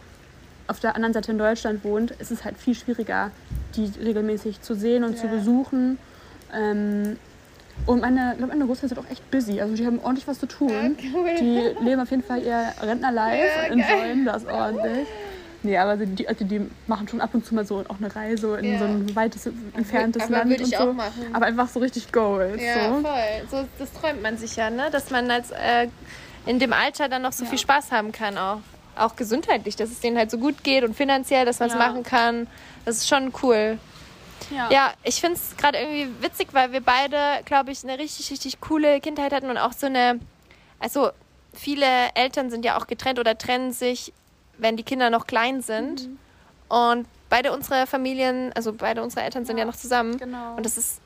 auf der anderen Seite in Deutschland wohnt, ist es halt viel schwieriger, die regelmäßig zu sehen und zu Ja. besuchen. Ähm, und meine, ich glaube, meine Großeltern sind auch echt busy. Also die haben ordentlich was zu tun. cool. Die leben auf jeden Fall ihr Rentnerlife Ja, und enjoyen das ordentlich. Nee, aber die, die, also die machen schon ab und zu mal so auch eine Reise in Ja. so ein weites, entferntes aber Land würde und ich so. auch machen. Aber einfach so richtig Goals. Ja, so. voll. So, das träumt man sich ja, ne? Dass man als äh, in dem Alter dann noch so Ja. viel Spaß haben kann, auch. Auch gesundheitlich, dass es denen halt so gut geht und finanziell, dass man es Ja. machen kann. Das ist schon cool. Ja, ich finde es gerade irgendwie witzig, weil wir beide, glaube ich, eine richtig, richtig coole Kindheit hatten und auch so eine. Also, viele Eltern sind ja auch getrennt oder trennen sich, wenn die Kinder noch klein sind. Mhm. Und beide unsere Familien, also beide unsere Eltern sind ja, Ja, noch zusammen. Genau. Und das ist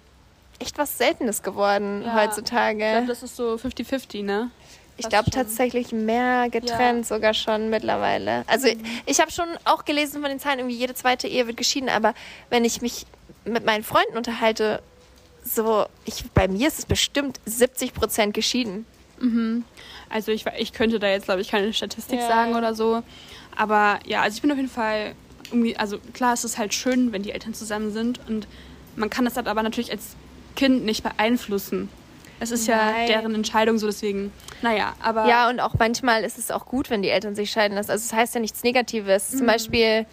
echt was Seltenes geworden Ja. heutzutage. ich glaube, das ist so 50-50, ne? Ich glaube tatsächlich mehr getrennt sogar schon mittlerweile. Also Mhm. ich habe schon auch gelesen von den Zahlen, irgendwie jede zweite Ehe wird geschieden, aber wenn ich mich mit meinen Freunden unterhalte, so, ich, bei mir ist es bestimmt 70 Prozent geschieden. Also ich, ich könnte da jetzt, glaube ich, keine Statistik Ja. sagen oder so. Aber ja, also ich bin auf jeden Fall irgendwie, also klar, es ist halt schön, wenn die Eltern zusammen sind. Und man kann das dann aber natürlich als Kind nicht beeinflussen. Es ist Nein. ja deren Entscheidung so, deswegen, naja, aber Ja, und auch manchmal ist es auch gut, wenn die Eltern sich scheiden lassen. Also es heißt ja nichts Negatives. Mhm. Zum Beispiel,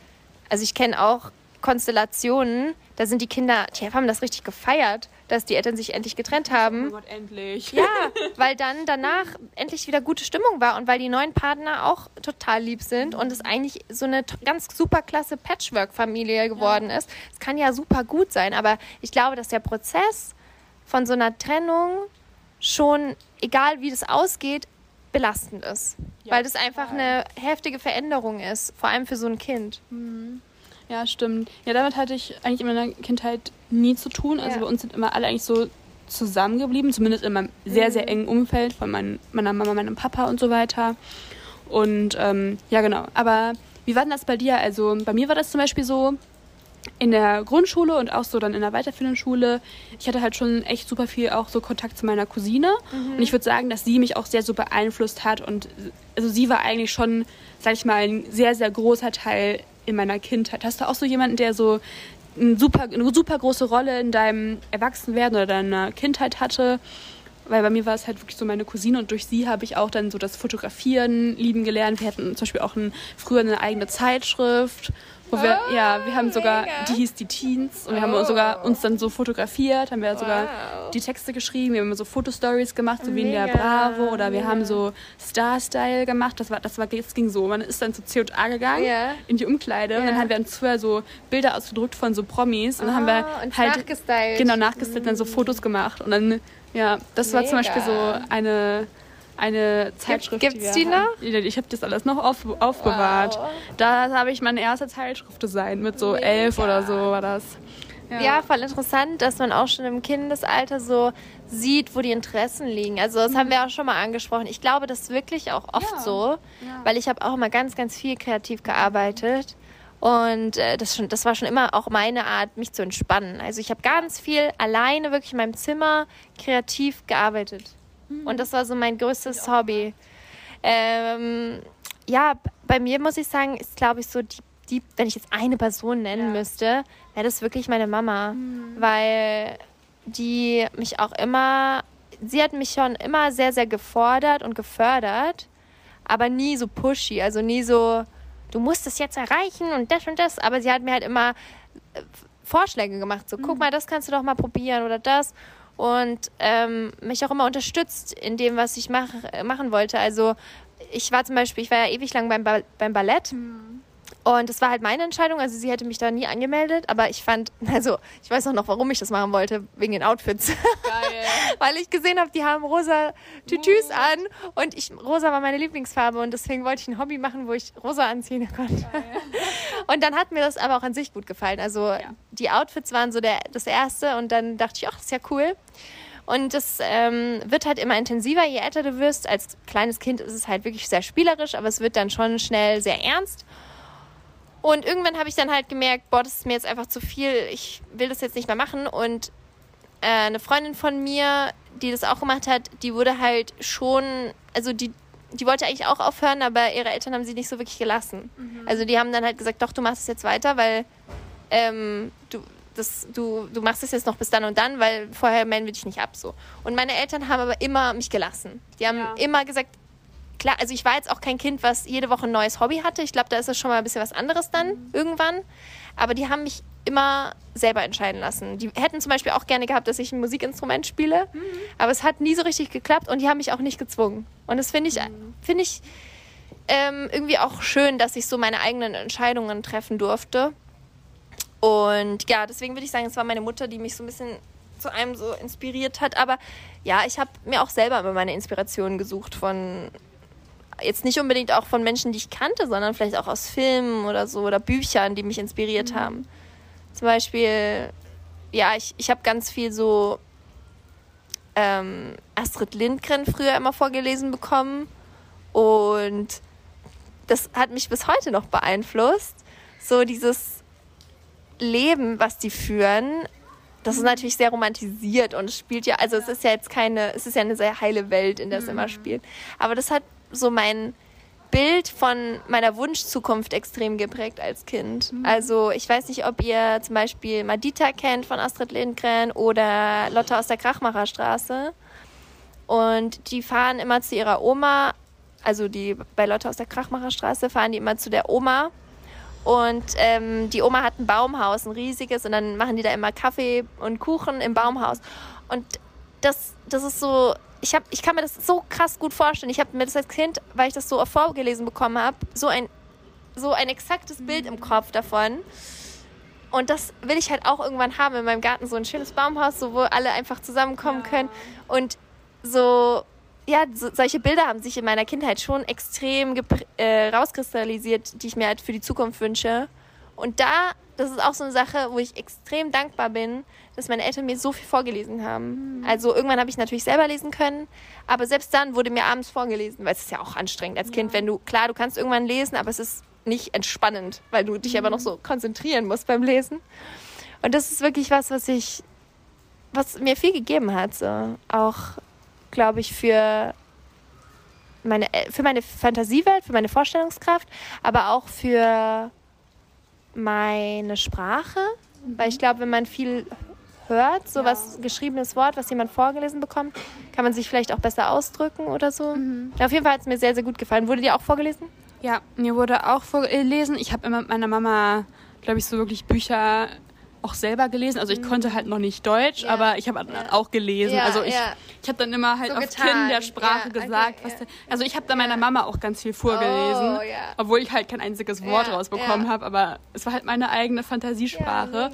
also ich kenne auch Konstellationen, da sind die Kinder, die haben das richtig gefeiert, dass die Eltern sich endlich getrennt haben. Oh Gott, endlich. Ja, (laughs) weil dann danach endlich wieder gute Stimmung war und weil die neuen Partner auch total lieb sind und es eigentlich so eine ganz super klasse Patchwork-Familie geworden ist. Es kann ja super gut sein, aber ich glaube, dass der Prozess von so einer Trennung schon, egal wie das ausgeht, belastend ist. Ja, weil das einfach total. eine heftige Veränderung ist, vor allem für so ein Kind. Ja, stimmt. Ja, damit hatte ich eigentlich in meiner Kindheit nie zu tun. Also Ja. bei uns sind immer alle eigentlich so zusammengeblieben, zumindest in meinem sehr, Mhm. sehr engen Umfeld von mein, meiner Mama, meinem Papa und so weiter. Und ähm, ja, genau. Aber wie war denn das bei dir? Also bei mir war das zum Beispiel so, in der Grundschule und auch so dann in der weiterführenden Schule, ich hatte halt schon echt super viel auch so Kontakt zu meiner Cousine. Und ich würde sagen, dass sie mich auch sehr so beeinflusst hat. Und also sie war eigentlich schon, sag ich mal, ein sehr, sehr großer Teil in meiner Kindheit. Hast du auch so jemanden, der so ein super, eine super große Rolle in deinem Erwachsenwerden oder deiner Kindheit hatte? Weil bei mir war es halt wirklich so meine Cousine und durch sie habe ich auch dann so das Fotografieren lieben gelernt. Wir hatten zum Beispiel auch ein, früher eine eigene Zeitschrift, wo wir, Oh, ja, wir haben sogar, mega. die hieß die Teens und wir haben Oh. uns sogar uns dann so fotografiert, haben wir sogar Wow. die Texte geschrieben, wir haben immer so Fotostories gemacht, so wie in der Mega, Bravo oder wir mega. haben so Star-Style gemacht. Das war, das war, das ging so. Man ist dann zu C&A gegangen Ja. in die Umkleide und Ja. dann haben wir uns vorher so Bilder ausgedruckt von so Promis und dann haben wir Ah, und halt nachgestylt. genau nachgestellt, dann so Fotos gemacht und dann ja, das war zum Mega. Beispiel so eine eine Zeitschrift. gibt's wir die noch? Ja, Ich habe das alles noch auf, aufbewahrt. Wow. Da habe ich mein erster Zeitschriftdesign mit so Mega. elf oder so war das. Ja. voll interessant, dass man auch schon im Kindesalter so sieht, wo die Interessen liegen. Also das haben wir auch schon mal angesprochen. Ich glaube, das ist wirklich auch oft Ja. so, Ja. weil ich habe auch immer ganz, ganz viel kreativ gearbeitet. Und äh, das, schon, das war schon immer auch meine Art, mich zu entspannen. Also ich habe ganz viel alleine wirklich in meinem Zimmer kreativ gearbeitet. Und das war so mein größtes Hobby. Ähm, ja, bei mir muss ich sagen, ist glaube ich so die, die, wenn ich jetzt eine Person nennen Ja. müsste, wäre das wirklich meine Mama, weil die mich auch immer, sie hat mich schon immer sehr, sehr gefordert und gefördert, aber nie so pushy, also nie so, du musst es jetzt erreichen und das und das, aber sie hat mir halt immer äh, Vorschläge gemacht, so guck mal, das kannst du doch mal probieren oder das und ähm, mich auch immer unterstützt in dem, was ich mach, äh, machen wollte. Also ich war zum Beispiel, ich war ja ewig lang beim, ba beim Ballett. Und das war halt meine Entscheidung. Also sie hätte mich da nie angemeldet, aber ich fand, (laughs) also ich weiß auch noch, warum ich das machen wollte, wegen den Outfits. Geil. (laughs) Weil ich gesehen habe, die haben rosa Tütüs an und ich, rosa war meine Lieblingsfarbe und deswegen wollte ich ein Hobby machen, wo ich rosa anziehen konnte. (laughs) Und dann hat mir das aber auch an sich gut gefallen. Also die Outfits waren so der, das Erste und dann dachte ich, ach, das ist ja cool. Und das ähm, wird halt immer intensiver, je älter du wirst. Als kleines Kind ist es halt wirklich sehr spielerisch, aber es wird dann schon schnell sehr ernst. Und irgendwann habe ich dann halt gemerkt, boah, das ist mir jetzt einfach zu viel, ich will das jetzt nicht mehr machen. Und äh, eine Freundin von mir, die das auch gemacht hat, die wurde halt schon, also die, die wollte eigentlich auch aufhören, aber ihre Eltern haben sie nicht so wirklich gelassen. Also die haben dann halt gesagt, doch, du machst es jetzt weiter, weil ähm, du, das, du, du machst es jetzt noch bis dann und dann, weil vorher melden wir dich nicht ab so. Und meine Eltern haben aber immer mich gelassen. Die haben Ja. immer gesagt, klar, also ich war jetzt auch kein Kind, was jede Woche ein neues Hobby hatte. Ich glaube, da ist es schon mal ein bisschen was anderes dann irgendwann. Aber die haben mich immer selber entscheiden lassen. Die hätten zum Beispiel auch gerne gehabt, dass ich ein Musikinstrument spiele, aber es hat nie so richtig geklappt und die haben mich auch nicht gezwungen. Und das finde ich, finde ich ähm, irgendwie auch schön, dass ich so meine eigenen Entscheidungen treffen durfte. Und ja, deswegen würde ich sagen, es war meine Mutter, die mich so ein bisschen zu einem so inspiriert hat. Aber ja, ich habe mir auch selber immer meine Inspirationen gesucht von jetzt nicht unbedingt auch von Menschen, die ich kannte, sondern vielleicht auch aus Filmen oder so oder Büchern, die mich inspiriert haben. Zum Beispiel, ja, ich, ich habe ganz viel so ähm, Astrid Lindgren früher immer vorgelesen bekommen und das hat mich bis heute noch beeinflusst. So dieses Leben, was die führen, das ist natürlich sehr romantisiert und es spielt ja, also es ist ja jetzt keine, es ist ja eine sehr heile Welt, in der es immer spielt. Aber das hat so mein Bild von meiner Wunschzukunft extrem geprägt als Kind. Also ich weiß nicht, ob ihr zum Beispiel Madita kennt von Astrid Lindgren oder Lotte aus der Krachmacherstraße. Und die fahren immer zu ihrer Oma, also die bei Lotte aus der Krachmacherstraße fahren die immer zu der Oma Und ähm, die Oma hat ein Baumhaus, ein riesiges, und dann machen die da immer Kaffee und Kuchen im Baumhaus. Und das, das ist so, ich, hab, ich kann mir das so krass gut vorstellen. Ich habe mir das als Kind, weil ich das so vorgelesen bekommen habe, so ein, so ein exaktes Bild im Kopf davon. Und das will ich halt auch irgendwann haben in meinem Garten, so ein schönes Baumhaus, so, wo alle einfach zusammenkommen Ja. können. Und so, ja, so, solche Bilder haben sich in meiner Kindheit schon extrem äh, rauskristallisiert, die ich mir halt für die Zukunft wünsche. Und da, das ist auch so eine Sache, wo ich extrem dankbar bin, dass meine Eltern mir so viel vorgelesen haben. Also irgendwann habe ich natürlich selber lesen können, aber selbst dann wurde mir abends vorgelesen, weil es ist ja auch anstrengend als Kind, wenn du, klar, du kannst irgendwann lesen, aber es ist nicht entspannend, weil du dich aber noch so konzentrieren musst beim Lesen. Und das ist wirklich was, was ich, was mir viel gegeben hat, so. Auch, glaube ich, für meine, für meine Fantasiewelt, für meine Vorstellungskraft, aber auch für meine Sprache. Weil ich glaube, wenn man viel hört, so Ja. was geschriebenes Wort, was jemand vorgelesen bekommt, kann man sich vielleicht auch besser ausdrücken oder so. Auf jeden Fall hat es mir sehr, sehr gut gefallen. Wurde dir auch vorgelesen? Ja, mir wurde auch vorgelesen. Ich habe immer mit meiner Mama, glaube ich, so wirklich Bücher auch selber gelesen. Also ich konnte halt noch nicht Deutsch, Ja, aber ich habe ja. auch gelesen. Ja, also ich, ich habe dann immer halt So auf getan. Kindersprache okay, gesagt. was der, also ich habe dann meiner Mama auch ganz viel vorgelesen, Oh, obwohl ich halt kein einziges Wort rausbekommen habe. Aber es war halt meine eigene Fantasiesprache.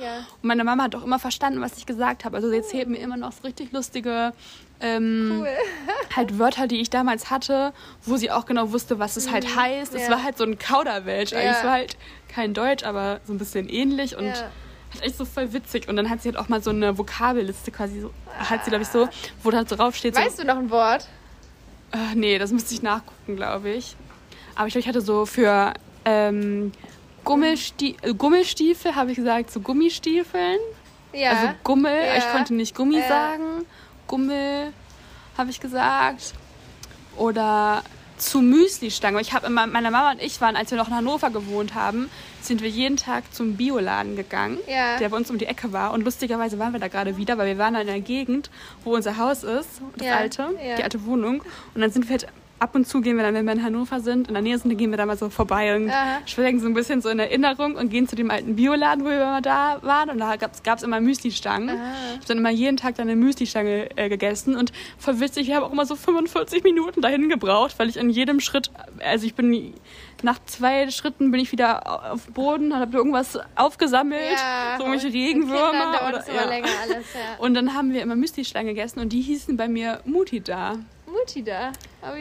Und meine Mama hat auch immer verstanden, was ich gesagt habe. Also sie erzählt mir immer noch so richtig lustige ähm, Cool. (laughs) halt Wörter, die ich damals hatte, wo sie auch genau wusste, was es halt heißt. Es Mhm. Ja. war halt so ein Kauderwelsch. Ja. Es war halt kein Deutsch, aber so ein bisschen ähnlich und Ja. Hat echt so voll witzig. Und dann hat sie halt auch mal so eine Vokabelliste quasi so, hat sie glaube ich so, wo dann so drauf steht, so, Weißt du noch ein Wort? äh, nee, das müsste ich nachgucken, glaube ich. Aber ich glaube, ich hatte so für ähm, Gummelsti äh, Gummelstiefel, habe ich gesagt, so Gummistiefeln. Ja. Also Gummel, Ja. ich konnte nicht Gummi Ja. sagen. Gummel habe ich gesagt. Oder zu Müsli-Stange. Ich habe immer, meine Mama und ich waren, als wir noch in Hannover gewohnt haben, sind wir jeden Tag zum Bioladen gegangen, Ja. der bei uns um die Ecke war. Und lustigerweise waren wir da gerade wieder, weil wir waren da in der Gegend, wo unser Haus ist, das Ja, alte, ja. die alte Wohnung. Und dann sind wir halt ab und zu gehen wir dann, wenn wir in Hannover sind, in der Nähe sind, dann gehen wir da mal so vorbei und Aha. schwelgen so ein bisschen so in Erinnerung und gehen zu dem alten Bioladen, wo wir mal da waren. Und da gab es immer Müsli-Stangen. Ich habe dann immer jeden Tag dann eine Müsli-Stange äh, gegessen und voll witzig, ich habe auch immer so 45 Minuten dahin gebraucht, weil ich an jedem Schritt, also ich bin nach zwei Schritten bin ich wieder auf Boden, habe irgendwas aufgesammelt, so irgendwelche und Regenwürmer. Oder- ja. alles, ja. Und dann haben wir immer Müsli-Stangen gegessen und die hießen bei mir Mutti da. Mutti da.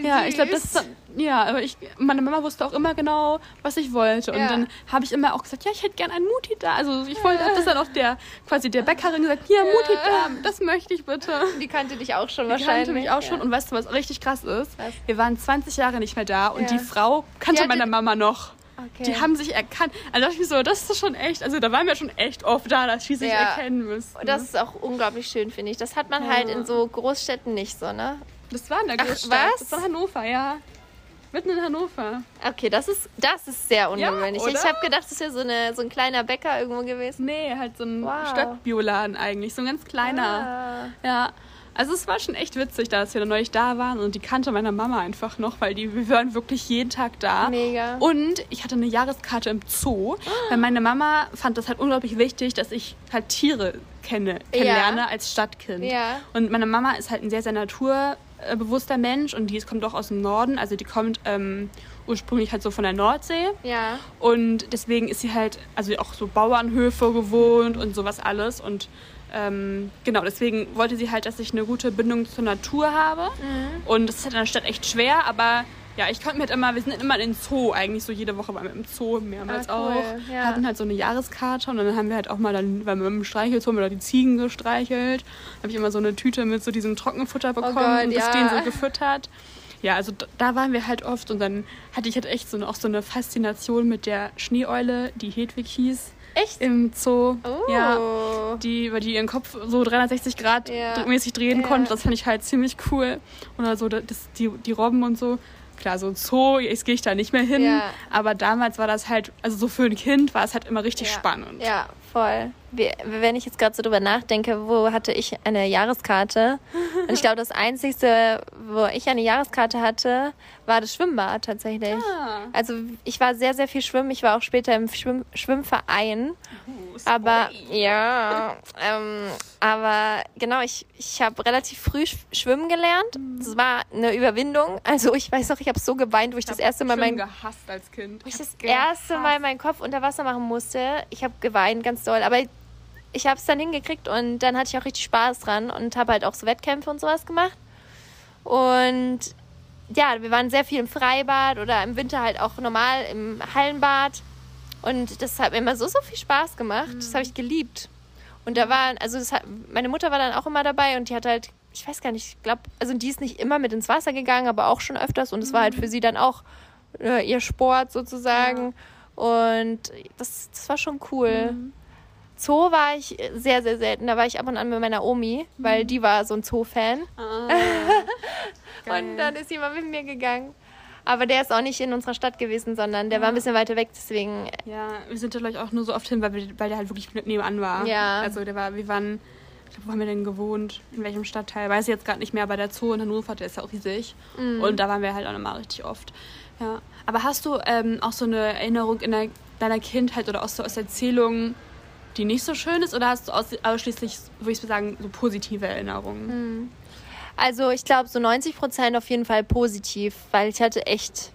Ja, süß. ich glaube, das ist, ja, aber ich, meine Mama wusste auch immer genau, was ich wollte. Und Ja. dann habe ich immer auch gesagt, ja, ich hätte gern einen Mutti da. Also ich wollte, habe das dann auch der, quasi der Bäckerin gesagt, hier, Mutti da, das möchte ich bitte. Die kannte dich auch schon Die wahrscheinlich. kannte mich auch schon. Ja. Und weißt du, was richtig krass ist? Was? Wir waren 20 Jahre nicht mehr da und Ja. die Frau kannte Die meine Mama noch. Okay. Die haben sich erkannt. Also dachte ich mir so, das ist schon echt, also da waren wir schon echt oft da, dass die sich Ja. erkennen müssen. Und das ist auch unglaublich schön, finde ich. Das hat man Ja. halt in so Großstädten nicht so, ne? Das war in der Ach, Großstadt. was? Das war Hannover, ja. Mitten in Hannover. Okay, das ist, das ist sehr ungewöhnlich. oder? ich habe gedacht, das wäre so, eine, so ein kleiner Bäcker irgendwo gewesen. Nee, halt so ein Wow. Stadtbioladen eigentlich, so ein ganz kleiner. Ah. Ja. Also es war schon echt witzig, dass wir da neulich da waren und die kannte meiner Mama einfach noch, weil die, wir waren wirklich jeden Tag da. Mega. Und ich hatte eine Jahreskarte im Zoo, weil meine Mama fand das halt unglaublich wichtig, dass ich halt Tiere kenne, kennenlerne als Stadtkind. Ja. Und meine Mama ist halt ein sehr, sehr naturbewusster Mensch und die kommt auch aus dem Norden, also die kommt ähm, ursprünglich halt so von der Nordsee. Ja. Und deswegen ist sie halt, also auch so Bauernhöfe gewohnt und sowas alles. Und ähm, genau, deswegen wollte sie halt, dass ich eine gute Bindung zur Natur habe. Mhm. Und das ist halt in der Stadt echt schwer, aber ja, ich konnte mir halt immer, wir sind immer in den Zoo, eigentlich so jede Woche waren wir im Zoo, mehrmals Ah, cool, auch. ja. Hatten halt so eine Jahreskarte und dann haben wir halt auch mal dann, weil wir mit dem Streichelzoo haben wir da die Ziegen gestreichelt. habe ich immer so eine Tüte mit so diesem Trockenfutter bekommen Oh Gott, und das ja. denen so gefüttert. Ja, also da, waren wir halt oft und dann hatte ich halt echt so, auch so eine Faszination mit der Schneeeule, die Hedwig hieß, Echt? im Zoo. Oh. Ja, die, weil die ihren Kopf so 360 Grad Ja. mäßig drehen Ja. konnte. Das fand ich halt ziemlich cool. Oder so das, die, die Robben und so. Klar, so ein Zoo, jetzt gehe ich da nicht mehr hin. Ja. Aber damals war das halt, also so für ein Kind war es halt immer richtig ja. spannend. Ja, voll. Wenn ich jetzt gerade so drüber nachdenke, wo hatte ich eine Jahreskarte? Und ich glaube, das Einzige, wo ich eine Jahreskarte hatte, war das Schwimmbad tatsächlich. Ah. Also ich war sehr, sehr viel schwimmen. Ich war auch später im Schwimm Schwimmverein. Uh, Aber ja, ähm, aber genau, ich, ich habe relativ früh sch- schwimmen gelernt. Das war eine Überwindung. Also ich weiß noch, ich habe so geweint, wo ich, das erste Mal mein gehasst als Kind. wo ich das hab's erste Mal gehasst. meinen Kopf unter Wasser machen musste. Ich habe geweint ganz doll, aber ich habe es dann hingekriegt und dann hatte ich auch richtig Spaß dran und habe halt auch so Wettkämpfe und sowas gemacht. Und ja, wir waren sehr viel im Freibad oder im Winter halt auch normal im Hallenbad. Und das hat mir immer so, so viel Spaß gemacht. Das habe ich geliebt. Und da waren, also hat, meine Mutter war dann auch immer dabei und die hat halt, ich weiß gar nicht, ich glaube, also die ist nicht immer mit ins Wasser gegangen, aber auch schon öfters. Und es war halt für sie dann auch äh, ihr Sport sozusagen. Und das, das war schon cool. Zoo war ich sehr, sehr selten. Da war ich ab und an mit meiner Omi, weil die war so ein Zoo-Fan. Ah, (laughs) Und dann ist sie mal mit mir gegangen. Aber der ist auch nicht in unserer Stadt gewesen, sondern der war ein bisschen weiter weg, deswegen. Ja, wir sind da glaube ich auch nur so oft hin, weil, wir, weil der halt wirklich nebenan war. Ja. Also der war, wir waren, ich glaub, wo haben wir denn gewohnt? In welchem Stadtteil? Weiß ich jetzt gerade nicht mehr, aber der Zoo in Hannover, der ist ja auch riesig. Mhm. Und da waren wir halt auch nochmal richtig oft. Ja. Aber hast du ähm, auch so eine Erinnerung in der, deiner Kindheit oder auch so aus Erzählungen, die nicht so schön ist? Oder hast du aus, ausschließlich, würde ich sagen, so positive Erinnerungen? Also ich glaube so 90 Prozent auf jeden Fall positiv, weil ich hatte echt,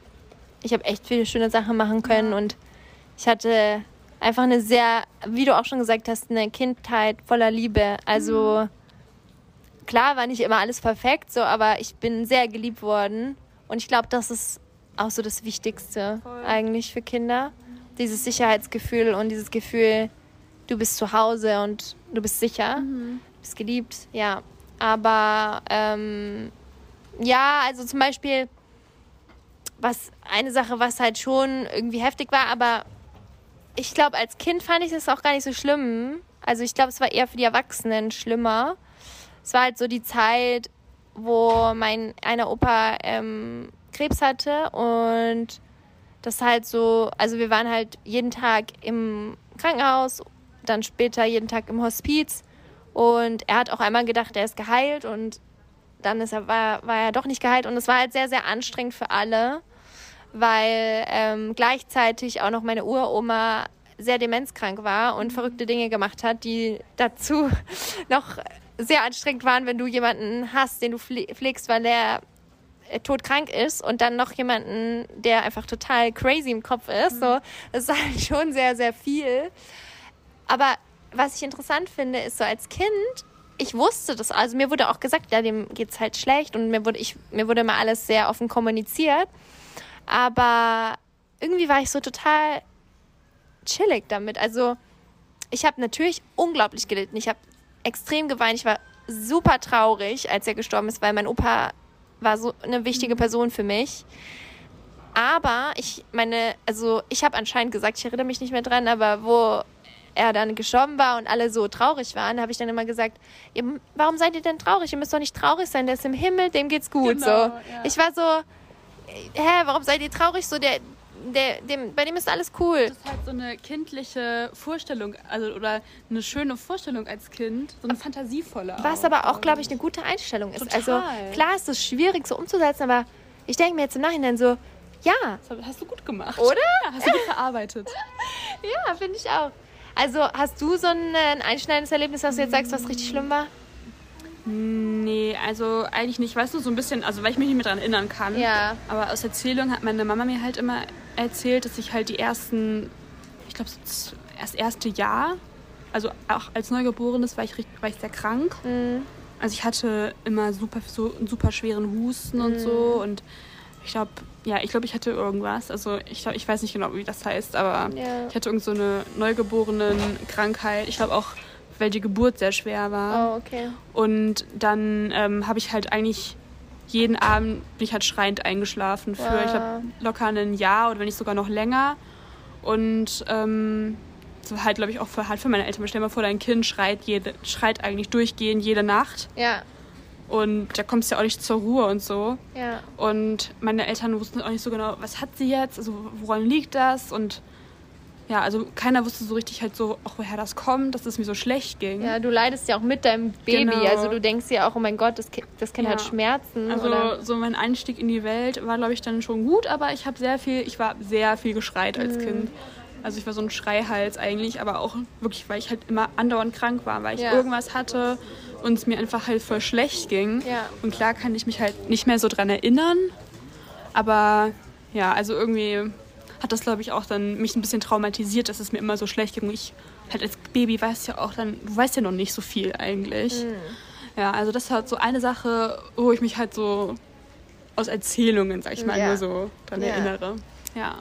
ich habe echt viele schöne Sachen machen können und ich hatte einfach eine sehr, wie du auch schon gesagt hast, eine Kindheit voller Liebe. Also klar war nicht immer alles perfekt, so, aber ich bin sehr geliebt worden und ich glaube, das ist auch so das Wichtigste Voll. eigentlich für Kinder. Dieses Sicherheitsgefühl und dieses Gefühl, du bist zu Hause und du bist sicher, du bist geliebt, ja. Aber ähm, ja, also zum Beispiel, was eine Sache, was halt schon irgendwie heftig war, aber ich glaube, als Kind fand ich das auch gar nicht so schlimm. Also ich glaube, es war eher für die Erwachsenen schlimmer. Es war halt so die Zeit, wo mein einer Opa ähm, Krebs hatte und das halt so, also wir waren halt jeden Tag im Krankenhaus, dann später jeden Tag im Hospiz und er hat auch einmal gedacht, er ist geheilt und dann ist er, war, war er doch nicht geheilt und es war halt sehr, sehr anstrengend für alle, weil ähm, gleichzeitig auch noch meine Uroma sehr demenzkrank war und verrückte Dinge gemacht hat, die dazu (laughs) noch sehr anstrengend waren, wenn du jemanden hast, den du pfle- pflegst, weil der äh, todkrank ist und dann noch jemanden, der einfach total crazy im Kopf ist. So, das ist halt (laughs) schon sehr, sehr viel. Aber was ich interessant finde, ist so als Kind, ich wusste das, also mir wurde auch gesagt, ja, dem geht's halt schlecht und mir wurde, ich, mir wurde immer alles sehr offen kommuniziert. Aber irgendwie war ich so total chillig damit. Also ich habe natürlich unglaublich gelitten. Ich habe extrem geweint. Ich war super traurig, als er gestorben ist, weil mein Opa war so eine wichtige Person für mich. Aber ich meine, also ich habe anscheinend gesagt, ich erinnere mich nicht mehr dran, aber wo er dann gestorben war und alle so traurig waren, habe ich dann immer gesagt, "Ihr- warum seid ihr denn traurig? Ihr müsst doch nicht traurig sein, der ist im Himmel, dem geht's gut. Genau, so. ja. Ich war so, hä, warum seid ihr traurig? So, der, der, dem, bei dem ist alles cool. Das ist halt so eine kindliche Vorstellung, also oder eine schöne Vorstellung als Kind, so eine fantasievolle. Was aber auch, glaube ich, eine gute Einstellung ist. Total. Also klar ist es schwierig so umzusetzen, aber ich denke mir jetzt im Nachhinein so, ja, Das hast du gut gemacht. Oder? Ja, hast du gut verarbeitet. (laughs) ja, finde ich auch. Also hast du so ein, äh, ein einschneidendes Erlebnis, was du jetzt sagst, was richtig schlimm war? Nee, also eigentlich nicht. Weißt du, so ein bisschen, also weil ich mich nicht mehr daran erinnern kann. Ja. Aber aus Erzählung hat meine Mama mir halt immer erzählt, dass ich halt die ersten, ich glaube, so das erste Jahr, also auch als Neugeborenes war ich, richtig- war ich sehr krank. Mhm. Also ich hatte immer super, so einen super schweren Husten Mhm. und so und ich glaube, ja, ich glaube, ich hatte irgendwas. Also ich, glaub, ich weiß nicht genau, wie das heißt, aber Ja. ich hatte irgend so eine neugeborenen Krankheit. Ich glaube auch, weil die Geburt sehr schwer war. Oh, okay. Und dann ähm, habe ich halt eigentlich jeden Abend bin ich halt schreiend eingeschlafen für, Wow. ich glaube, locker ein Jahr oder wenn nicht sogar noch länger. Und ähm, das war halt, glaube ich, auch für, halt für meine Eltern. Stell dir mal vor, dein Kind schreit, jede, schreit eigentlich durchgehend jede Nacht. Ja. Und da kommst du ja auch nicht zur Ruhe und so. Ja. Und meine Eltern wussten auch nicht so genau, was hat sie jetzt, also woran liegt das? Und ja, also keiner wusste so richtig halt so, auch woher das kommt, dass es mir so schlecht ging. Ja, du leidest ja auch mit deinem Baby. Genau. Also du denkst ja auch, oh mein Gott, das Kind, das kind Ja. hat Schmerzen. Also oder? so mein Einstieg in die Welt war, glaube ich, dann schon gut, aber ich habe sehr viel, ich war sehr viel geschreit als Mhm. Kind. Also ich war so ein Schreihals eigentlich, aber auch wirklich, weil ich halt immer andauernd krank war, weil ich Ja. irgendwas hatte und es mir einfach halt voll schlecht ging. Ja. Und klar kann ich mich halt nicht mehr so dran erinnern, aber ja, also irgendwie hat das, glaube ich, auch dann mich ein bisschen traumatisiert, dass es mir immer so schlecht ging. Und ich halt als Baby weiß ja auch dann, du weißt ja noch nicht so viel eigentlich. Ja, also das war so eine Sache, wo ich mich halt so aus Erzählungen, sag ich mal, Ja. nur so dran Ja. erinnere. Ja.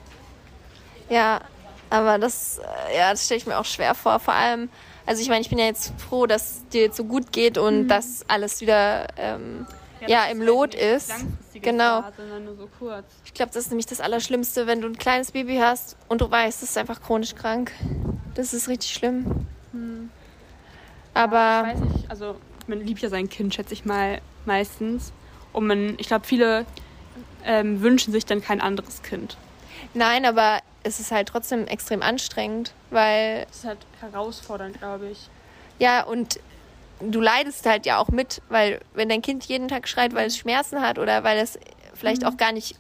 Ja, aber das, äh, ja, das stelle ich mir auch schwer vor. Vor allem, also ich meine, ich bin ja jetzt froh, dass dir jetzt so gut geht und dass alles wieder ähm, ja, im Lot ist. Genau. nur so kurz. Ich glaube, das ist nämlich das Allerschlimmste, wenn du ein kleines Baby hast und du weißt, es ist einfach chronisch krank. Das ist richtig schlimm. Aber Ich weiß nicht, also man liebt ja sein Kind, schätze ich mal, meistens. Und man, ich glaube, viele ähm, wünschen sich dann kein anderes Kind. nein, aber es ist halt trotzdem extrem anstrengend, weil Das ist halt herausfordernd, glaube ich. Ja, und du leidest halt ja auch mit, weil wenn dein Kind jeden Tag schreit, weil es Schmerzen hat oder weil es vielleicht auch gar nicht,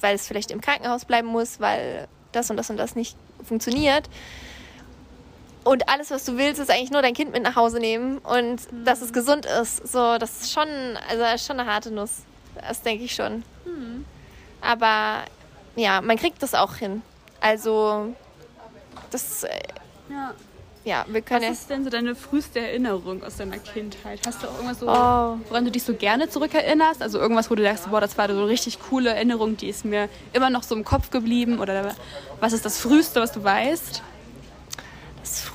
weil es vielleicht im Krankenhaus bleiben muss, weil das und das und das nicht funktioniert. Und alles, was du willst, ist eigentlich nur dein Kind mit nach Hause nehmen und dass es gesund ist. So, das ist schon, also schon eine harte Nuss. Das denke ich schon. Aber ja, man kriegt das auch hin. Also, das, äh, Ja. ja, wir können Was ist denn so deine früheste Erinnerung aus deiner Kindheit? Hast du auch irgendwas so, Oh. woran du dich so gerne zurückerinnerst? Also irgendwas, wo du sagst, boah, das war so eine richtig coole Erinnerung, die ist mir immer noch so im Kopf geblieben? Oder was ist das Früheste, was du weißt?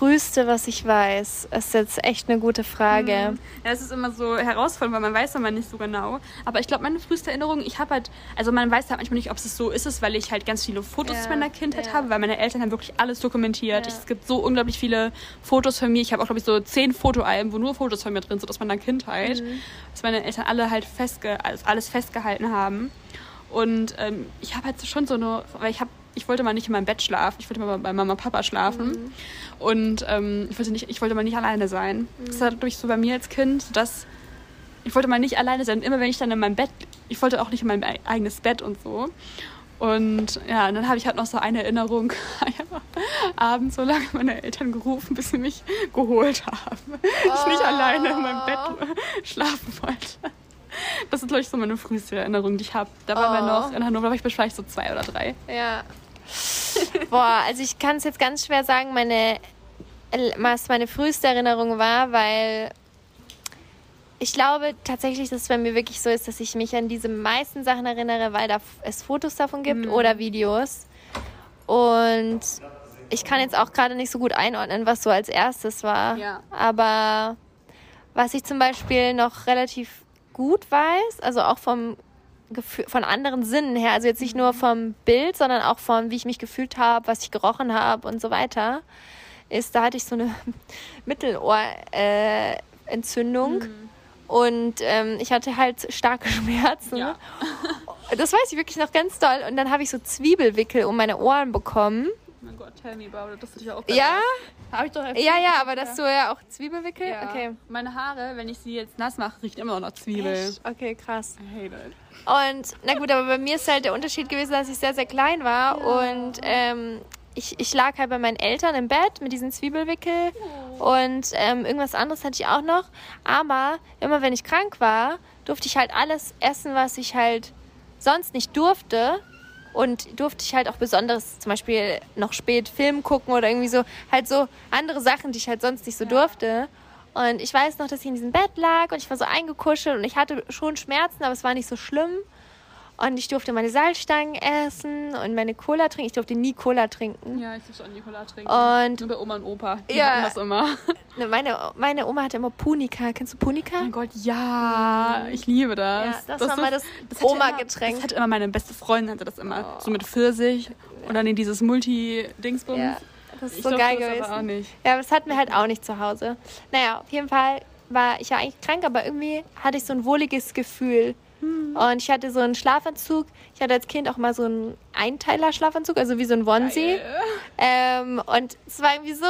Das Früheste, was ich weiß, ist jetzt echt eine gute Frage. Ja, es ist immer so herausfordernd, weil man weiß immer nicht so genau. Aber ich glaube, meine früheste Erinnerung, ich habe halt, also man weiß halt manchmal nicht, ob es so ist, es, weil ich halt ganz viele Fotos Ja, aus meiner Kindheit ja. habe, weil meine Eltern haben wirklich alles dokumentiert. Ja. Es gibt so unglaublich viele Fotos von mir. Ich habe auch, glaube ich, so zehn Fotoalben, wo nur Fotos von mir drin sind aus meiner Kindheit. Mhm. Dass meine Eltern alle halt festge alles festgehalten haben. Und ähm, ich habe halt schon so eine, weil ich habe ich wollte mal nicht in meinem Bett schlafen, ich wollte mal bei Mama und Papa schlafen. Mhm. Und ähm, ich, wollte nicht, ich wollte mal nicht alleine sein. Das war durch so bei mir als Kind, dass ich wollte mal nicht alleine sein. Und immer wenn ich dann in meinem Bett, ich wollte auch nicht in mein eigenes Bett und so. Und ja, und dann habe ich halt noch so eine Erinnerung. (laughs) Ich habe abends so lange meine Eltern gerufen, bis sie mich geholt haben. (laughs) Ich nicht alleine in meinem Bett schlafen wollte. Das ist, glaube ich, so meine früheste Erinnerung, die ich habe. Da waren wir Oh. noch in Hannover, war ich vielleicht so zwei oder drei. Ja. (laughs) Boah, also ich kann es jetzt ganz schwer sagen, meine, was meine früheste Erinnerung war, weil ich glaube tatsächlich, dass es bei mir wirklich so ist, dass ich mich an diese meisten Sachen erinnere, weil da es Fotos davon gibt oder Videos. Und ich kann jetzt auch gerade nicht so gut einordnen, was so als erstes war. Ja. Aber was ich zum Beispiel noch relativ gut weiß, also auch vom von anderen Sinnen her, also jetzt nicht nur vom Bild, sondern auch von, wie ich mich gefühlt habe, was ich gerochen habe und so weiter, ist, da hatte ich so eine (laughs) Mittelohrentzündung äh, Entzündung. und ähm, ich hatte halt starke (laughs) Schmerzen. Ja. (laughs) Das weiß ich wirklich noch ganz doll. Und dann habe ich so Zwiebelwickel um meine Ohren bekommen. Mein Gott, tell me about it. Das hatte ich auch Ja, Habe ich doch erzählt. ja, ja, aber dass du ja auch Zwiebelwickel? Ja. Okay. Meine Haare, wenn ich sie jetzt nass mache, riecht immer noch nach Zwiebel. Echt? Okay, krass. I hate it. Und na gut, aber bei mir ist halt der Unterschied gewesen, dass ich sehr, sehr klein war. Und ähm, ich, ich lag halt bei meinen Eltern im Bett mit diesen Zwiebelwickel. Und ähm, irgendwas anderes hatte ich auch noch. Aber immer wenn ich krank war, durfte ich halt alles essen, was ich halt sonst nicht durfte. Und durfte ich halt auch Besonderes, zum Beispiel noch spät Film gucken oder irgendwie so, halt so andere Sachen, die ich halt sonst nicht so durfte. Und ich weiß noch, dass ich in diesem Bett lag und ich war so eingekuschelt und ich hatte schon Schmerzen, aber es war nicht so schlimm. Und ich durfte meine Salzstangen essen und meine Cola trinken. Ich durfte nie Cola trinken. Ja, ich muss auch Nikola trinken. Und- Nur bei Oma und Opa. Die Ja. das immer. (laughs) Ne, Meine, meine Oma hatte immer Punika. Kennst du Punika? Oh mein Gott, ja. Ich liebe das. Ja, das war so- mal das hatte Oma-Getränk. Das hatte immer meine beste Freundin, hatte das immer. So mit Pfirsich und dann in dieses Multi-Dingsbums. Ja, das ist Ich so durfte geil das gewesen. aber auch nicht. Ja, aber das hatten wir halt auch nicht zu Hause. Naja, auf jeden Fall war ich ja eigentlich krank, aber irgendwie hatte ich so ein wohliges Gefühl. Und ich hatte so einen Schlafanzug. Ich hatte als Kind auch mal so einen Einteiler-Schlafanzug, also wie so ein Onesie. Ähm, und es war irgendwie so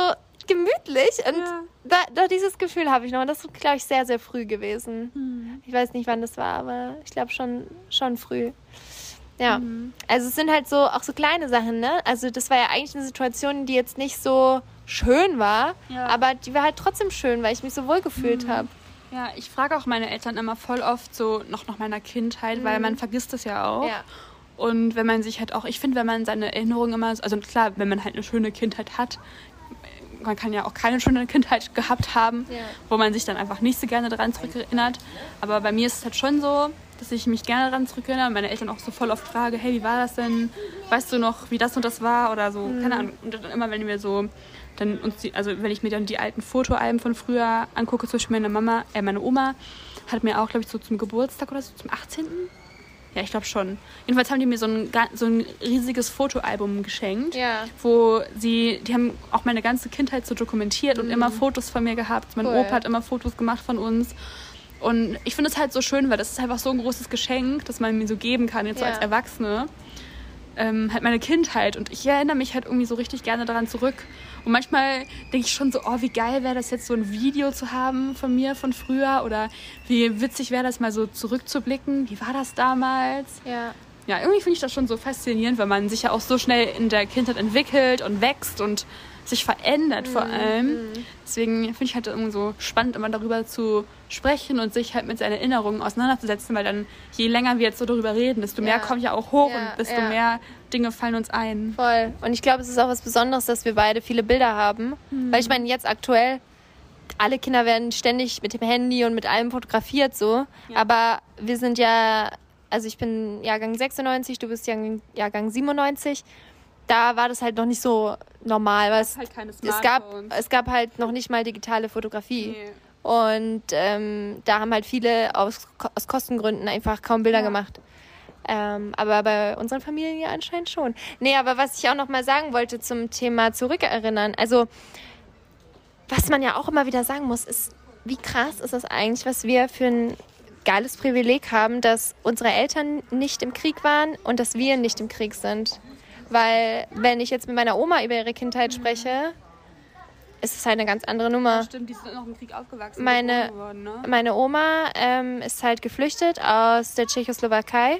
gemütlich. Und Ja. da, da dieses Gefühl habe ich noch. Und das ist, glaube ich, sehr, sehr früh gewesen. Ich weiß nicht, wann das war, aber ich glaube schon, schon früh. Ja. Also es sind halt so auch so kleine Sachen, ne? Also das war ja eigentlich eine Situation, die jetzt nicht so schön war, Ja. aber die war halt trotzdem schön, weil ich mich so wohl gefühlt habe. Ja, ich frage auch meine Eltern immer voll oft so noch nach meiner Kindheit, weil man vergisst es ja auch. Ja. Und wenn man sich halt auch, ich finde, wenn man seine Erinnerungen immer, also klar, wenn man halt eine schöne Kindheit hat, man kann ja auch keine schöne Kindheit gehabt haben, Ja. wo man sich dann einfach nicht so gerne daran zurückerinnert. Aber bei mir ist es halt schon so, dass ich mich gerne daran zurückerinnere und meine Eltern auch so voll oft frage, hey, wie war das denn? Weißt du noch, wie das und das war? Oder so, keine Ahnung. Und dann immer, wenn wir so, dann uns die, also wenn ich mir dann die alten Fotoalben von früher angucke, zum Beispiel meine Mama, äh, meine Oma hat mir auch, glaube ich, so zum Geburtstag oder so, zum 18. Ja, ich glaube schon. Jedenfalls haben die mir so ein, so ein riesiges Fotoalbum geschenkt, Ja. wo sie, die haben auch meine ganze Kindheit so dokumentiert und immer Fotos von mir gehabt. Mein Cool. Opa hat immer Fotos gemacht von uns. Und ich finde es halt so schön, weil das ist einfach so ein großes Geschenk, das man mir so geben kann, jetzt so Ja. als Erwachsene. Ähm, halt meine Kindheit und ich erinnere mich halt irgendwie so richtig gerne daran zurück. Und manchmal denke ich schon so, oh, wie geil wäre das jetzt so ein Video zu haben von mir von früher oder wie witzig wäre das mal so zurückzublicken. Wie war das damals? Ja. Ja, irgendwie finde ich das schon so faszinierend, weil man sich ja auch so schnell in der Kindheit entwickelt und wächst und sich verändert vor Mhm. allem. Deswegen finde ich halt irgendwie so spannend, immer darüber zu sprechen und sich halt mit seinen Erinnerungen auseinanderzusetzen, weil dann je länger wir jetzt so darüber reden, desto mehr Ja. kommt ja auch hoch Ja, und desto ja. mehr Dinge fallen uns ein. Voll. Und ich glaube, es ist auch was Besonderes, dass wir beide viele Bilder haben. Weil ich meine, jetzt aktuell, alle Kinder werden ständig mit dem Handy und mit allem fotografiert so. Aber wir sind ja, also ich bin Jahrgang 96, du bist Jahrgang, Jahrgang 97. Da war das halt noch nicht so normal, weil es, Halt es, gab, es gab halt noch nicht mal digitale Fotografie. Nee. Und ähm, da haben halt viele aus, aus Kostengründen einfach kaum Bilder Ja. gemacht. Ähm, aber bei unseren Familien ja anscheinend schon. Nee, aber was ich auch noch mal sagen wollte zum Thema Zurückerinnern. Also, was man ja auch immer wieder sagen muss, ist, wie krass ist das eigentlich, was wir für ein geiles Privileg haben, dass unsere Eltern nicht im Krieg waren und dass wir nicht im Krieg sind. Weil, wenn ich jetzt mit meiner Oma über ihre Kindheit spreche, ist es halt eine ganz andere Nummer. Stimmt, die sind noch im Krieg aufgewachsen. Meine- geboren Worden, ne? Meine Oma ähm, ist halt geflüchtet aus der Tschechoslowakei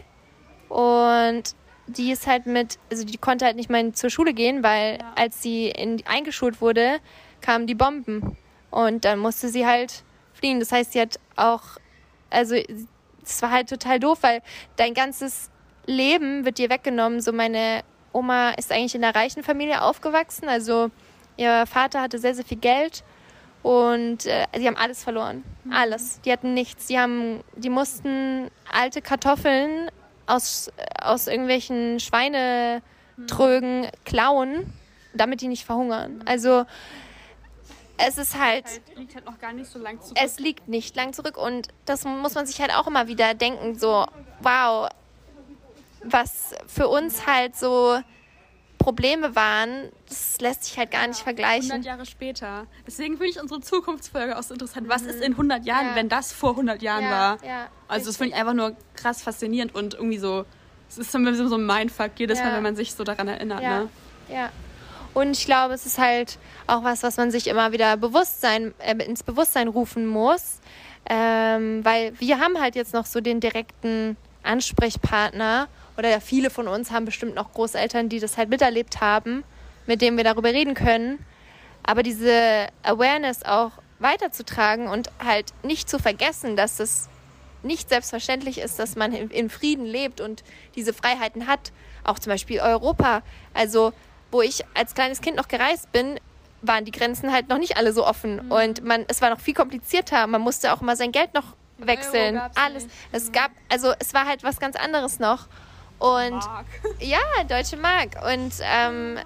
und die ist halt mit, also die konnte halt nicht mal zur Schule gehen, weil Ja. als sie in, eingeschult wurde, kamen die Bomben und dann musste sie halt fliehen. Das heißt, sie hat auch, also es war halt total doof, weil dein ganzes Leben wird dir weggenommen. So meine Oma ist eigentlich in einer reichen Familie aufgewachsen, also ihr Vater hatte sehr, sehr viel Geld und äh, die haben alles verloren. Alles. Die hatten nichts. Die haben, die mussten alte Kartoffeln aus, aus irgendwelchen Schweinetrögen klauen, damit die nicht verhungern. Also es ist halt, Halt, liegt halt noch gar nicht so lang zurück. es liegt nicht lang zurück und das muss man sich halt auch immer wieder denken, so, wow, was für uns halt so Probleme waren, das lässt sich halt gar nicht 100 vergleichen. Jahre später. Deswegen finde ich unsere Zukunftsfolge auch so interessant. Was ist in 100 Jahren, Mhm. Ja. wenn das vor 100 Jahren Ja, war? also das finde ich einfach nur krass faszinierend und irgendwie so, es ist so ein bisschen so ein Mindfuck jedes. Mal, wenn man sich so daran erinnert. Ja, Ne? ja. Und ich glaube, es ist halt auch was, was man sich immer wieder Bewusstsein, äh, ins Bewusstsein rufen muss. Ähm, weil wir haben halt jetzt noch so den direkten Ansprechpartner oder viele von uns haben bestimmt noch Großeltern, die das halt miterlebt haben, mit denen wir darüber reden können. Aber diese Awareness auch weiterzutragen und halt nicht zu vergessen, dass es nicht selbstverständlich ist, dass man in- Frieden lebt und diese Freiheiten hat. Auch zum Beispiel Europa. Also, wo ich als kleines Kind noch gereist bin, waren die Grenzen halt noch nicht alle so offen. Mhm. Und man, es war noch viel komplizierter. Man musste auch immer sein Geld noch wechseln. Alles. nicht. Es gab, also es war halt was ganz anderes noch. Und Mark. ja, Deutsche Mark. Und ähm,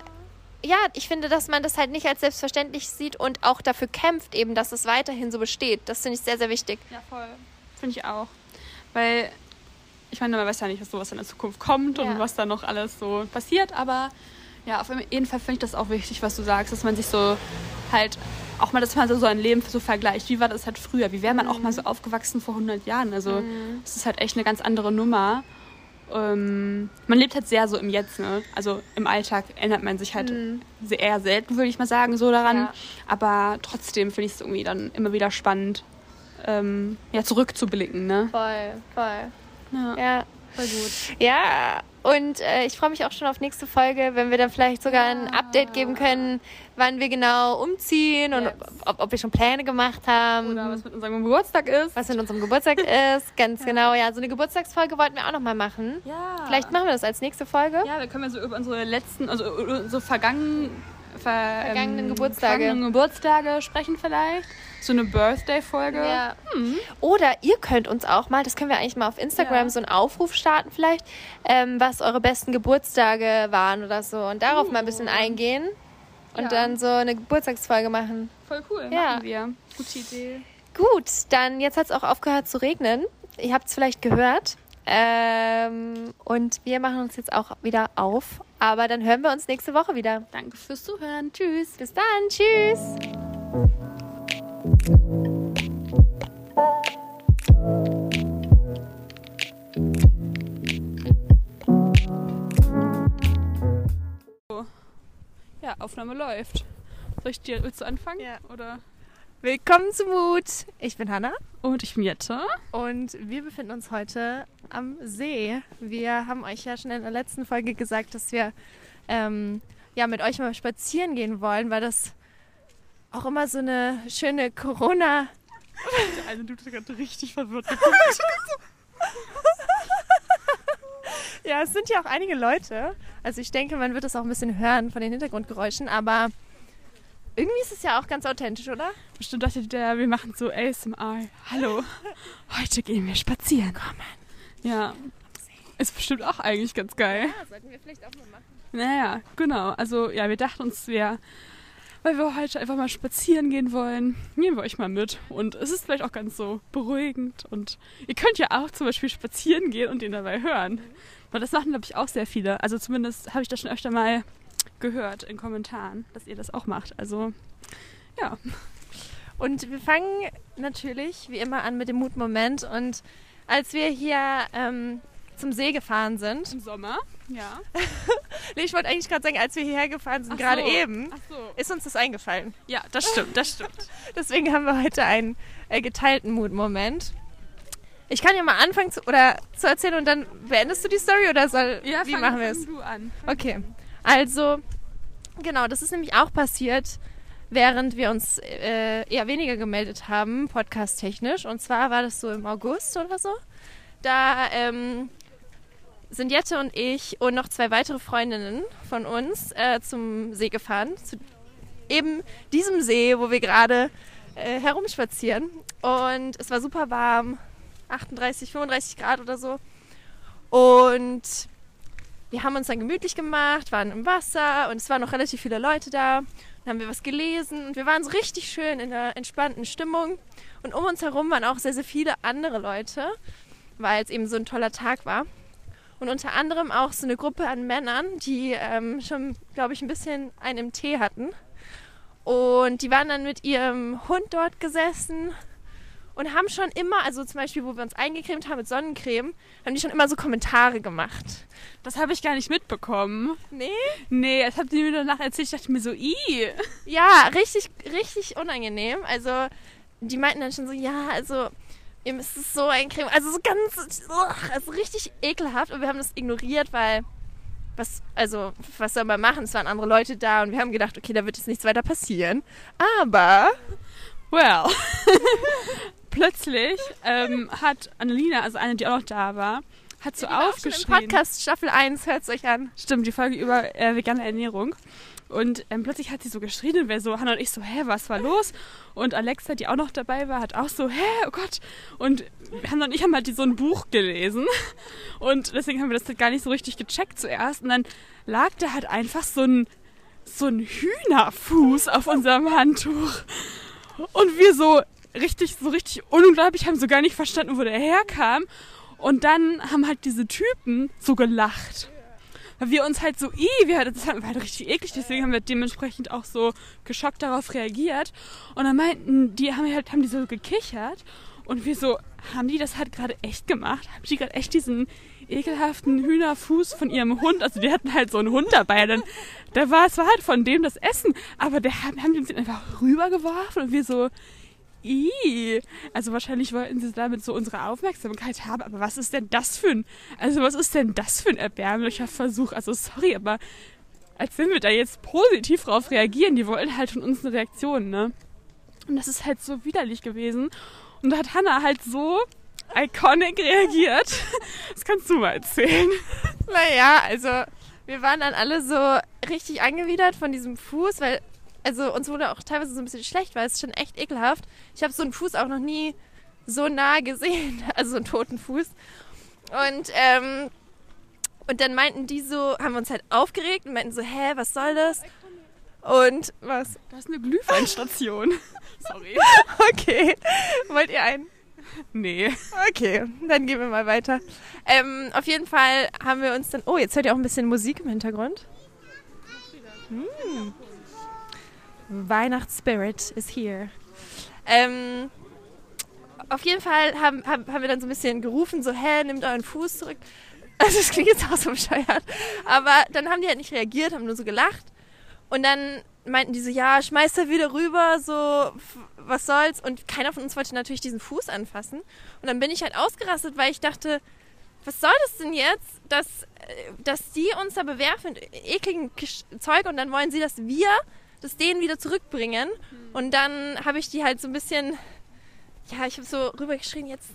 ja, ich finde, dass man das halt nicht als selbstverständlich sieht und auch dafür kämpft, eben, dass es weiterhin so besteht. Das finde ich sehr, sehr wichtig. Ja, voll. Finde ich auch. Weil, ich meine, man weiß ja nicht, was sowas in der Zukunft kommt Ja. und was da noch alles so passiert, aber Ja, auf jeden Fall finde ich das auch wichtig, was du sagst, dass man sich so halt auch mal, dass man so ein Leben so vergleicht. Wie war das halt früher? Wie wäre man auch mal so aufgewachsen vor 100 Jahren? Also, Mhm. es ist halt echt eine ganz andere Nummer. Ähm, man lebt halt sehr so im Jetzt, ne? Also im Alltag ändert man sich halt sehr, eher selten, würde ich mal sagen, so daran. Mhm. Ja. Aber trotzdem finde ich es irgendwie dann immer wieder spannend, ähm, ja, zurückzublicken, ne? Voll, voll. Ja, Ja. voll gut. Ja, und äh, ich freue mich auch schon auf nächste Folge, wenn wir dann vielleicht sogar ein Update geben können, wann wir genau umziehen und Yes. ob, ob wir schon Pläne gemacht haben. Oder was mit unserem Geburtstag ist. was in unserem Geburtstag (laughs) ist. Ganz genau, ja. So eine Geburtstagsfolge wollten wir auch nochmal machen. Ja. Vielleicht machen wir das als nächste Folge. Ja, wir können ja so über unsere letzten, also so vergangen, ver, Vergangenen ähm, Geburtstage. vergangenen Geburtstage sprechen vielleicht. So eine Birthday-Folge. Ja. Oder ihr könnt uns auch mal, das können wir eigentlich mal auf Instagram, Ja. so einen Aufruf starten vielleicht, ähm, was eure besten Geburtstage waren oder so. Und darauf mal ein bisschen eingehen und Ja. dann so eine Geburtstagsfolge machen. Voll cool, Ja. machen wir. Gute Idee. Gut, dann jetzt hat es auch aufgehört zu regnen. Ihr habt es vielleicht gehört. Ähm, und wir machen uns jetzt auch wieder auf. Aber dann hören wir uns nächste Woche wieder. Danke fürs Zuhören. Tschüss. Bis dann. Tschüss. Ja, Aufnahme läuft. Soll ich dir, willst du anfangen? Ja. Oder? Willkommen zu Mut. Ich bin Hanna Und ich bin Jette. und wir befinden uns heute am See. Wir haben euch ja schon in der letzten Folge gesagt, dass wir ähm, ja, mit euch mal spazieren gehen wollen, weil das auch immer so eine schöne Corona- Der eine Dude hat gerade richtig verwirrt (laughs) Ja, es sind ja auch einige Leute. Also ich denke, man wird das auch ein bisschen hören von den Hintergrundgeräuschen, aber irgendwie ist es ja auch ganz authentisch, oder? Bestimmt dachte der, wir machen so ASMR. Hallo, heute gehen wir spazieren. Kommen. Ja, ist bestimmt auch eigentlich ganz geil. Ja, sollten wir vielleicht auch mal machen. Naja, genau. Also ja, wir dachten uns, wir, weil wir heute einfach mal spazieren gehen wollen, nehmen wir euch mal mit. Und es ist vielleicht auch ganz so beruhigend. Und ihr könnt ja auch zum Beispiel spazieren gehen und den dabei hören. Weil das machen, glaube ich, auch sehr viele. Also zumindest habe ich das schon öfter mal gehört in Kommentaren, dass ihr das auch macht. Also ja. Und wir fangen natürlich wie immer an mit dem Mutmoment. Und als wir hier ähm, zum See gefahren sind, Im Sommer, ja. (laughs) nee, ich wollte eigentlich gerade sagen, als wir hierher gefahren sind, Ach gerade so. eben, so. ist uns das eingefallen. Ja, das stimmt, das stimmt. (laughs) Deswegen haben wir heute einen äh, geteilten Mutmoment. Ich kann ja mal anfangen zu, oder zu erzählen und dann beendest du die Story oder soll, Ja, wie fang, machen wir es? du an. Okay, also genau, das ist nämlich auch passiert, während wir uns äh, eher weniger gemeldet haben, podcast-technisch. Und zwar war das so im August oder so. Da ähm, sind Jette und ich und noch zwei weitere Freundinnen von uns äh, zum See gefahren. Zu eben diesem See, wo wir gerade äh, herumspazieren. Und es war super warm, 38, 35 Grad oder so. Und wir haben uns dann gemütlich gemacht, waren im Wasser und es waren noch relativ viele Leute da. Dann haben wir was gelesen und wir waren so richtig schön in einer entspannten Stimmung. Und um uns herum waren auch sehr, sehr viele andere Leute, weil es eben so ein toller Tag war. Und unter anderem auch so eine Gruppe an Männern, die ähm, schon, glaube ich, ein bisschen einen im Tee hatten. Und die waren dann mit ihrem Hund dort gesessen und haben schon immer, also zum Beispiel, wo wir uns eingecremt haben mit Sonnencreme, haben die schon immer so Kommentare gemacht. Das habe ich gar nicht mitbekommen. Nee? Nee, das habt ihr mir danach erzählt. Ich dachte mir so, i. Ja, richtig, richtig unangenehm. Also, die meinten dann schon so, ja, also, ihr müsst es so eincremen. Also, so ganz, also richtig ekelhaft. Und wir haben das ignoriert, weil, was, also, was soll man machen? Es waren andere Leute da und wir haben gedacht, okay, da wird jetzt nichts weiter passieren. Aber, Well. (laughs) Plötzlich ähm, hat Annalena, also eine, die auch noch da war, hat so im aufgeschrieben. Podcast Staffel 1, hört es euch an. Stimmt, die Folge über äh, vegane Ernährung. Und ähm, plötzlich hat sie so geschrien und wir so, Hannah und ich so, hä, was war los? Und Alexa, die auch noch dabei war, hat auch so, hä, oh Gott. Und Hannah und ich haben halt so ein Buch gelesen. Und deswegen haben wir das halt gar nicht so richtig gecheckt zuerst. Und dann lag da halt einfach so ein, so ein Hühnerfuß auf unserem Handtuch. Und wir so richtig, so richtig unglaublich, haben so gar nicht verstanden, wo der herkam. Und dann haben halt diese Typen so gelacht. Weil wir uns halt so, i, wir, das war halt richtig eklig, deswegen haben wir dementsprechend auch so geschockt darauf reagiert. Und dann meinten, die haben halt, haben die so gekichert und wir so, haben die das halt gerade echt gemacht? Haben die gerade echt diesen ekelhaften Hühnerfuß von ihrem Hund, also die hatten halt so einen Hund dabei, dann, da war, es war halt von dem das Essen, aber der haben, die uns einfach rübergeworfen und wir so, i, also wahrscheinlich wollten sie damit so unsere Aufmerksamkeit haben, aber was ist denn das für ein, also was ist denn das für ein erbärmlicher Versuch, also sorry, aber als wenn wir da jetzt positiv drauf reagieren, die wollten halt von uns eine Reaktion, ne? Und das ist halt so widerlich gewesen. Und da hat Hannah halt so iconic reagiert. (laughs) Das kannst du mal erzählen. Naja, also wir waren dann alle so richtig angewidert von diesem Fuß, weil also uns wurde auch teilweise so ein bisschen schlecht, weil es ist schon echt ekelhaft. Ich habe so einen Fuß auch noch nie so nah gesehen, (laughs) also so einen toten Fuß. Und ähm, und dann meinten die so, haben wir uns halt aufgeregt und meinten so, hä, was soll das? Und was? Da ist eine Glühweinstation. (laughs) Sorry. (laughs) Okay. Wollt ihr einen? Nee. Okay, dann gehen wir mal weiter. Ähm, auf jeden Fall haben wir uns dann. Oh, jetzt hört ihr auch ein bisschen Musik im Hintergrund. Hm. Weihnachtsspirit is here. Ähm, auf jeden Fall haben, haben, haben wir dann so ein bisschen gerufen, so, hä, nimmt euren Fuß zurück. (laughs) Also das klingt jetzt auch so bescheuert. Aber dann haben die halt nicht reagiert, haben nur so gelacht. Und dann meinten die so, ja, schmeißt er wieder rüber, so, was soll's. Und keiner von uns wollte natürlich diesen Fuß anfassen. Und dann bin ich halt ausgerastet, weil ich dachte, was soll das denn jetzt, dass, äh, dass die uns da bewerfen mit ekligen Zeug und dann wollen sie, dass wir das denen wieder zurückbringen. Und dann habe ich die halt so ein bisschen, ja, ich habe so rübergeschrien, jetzt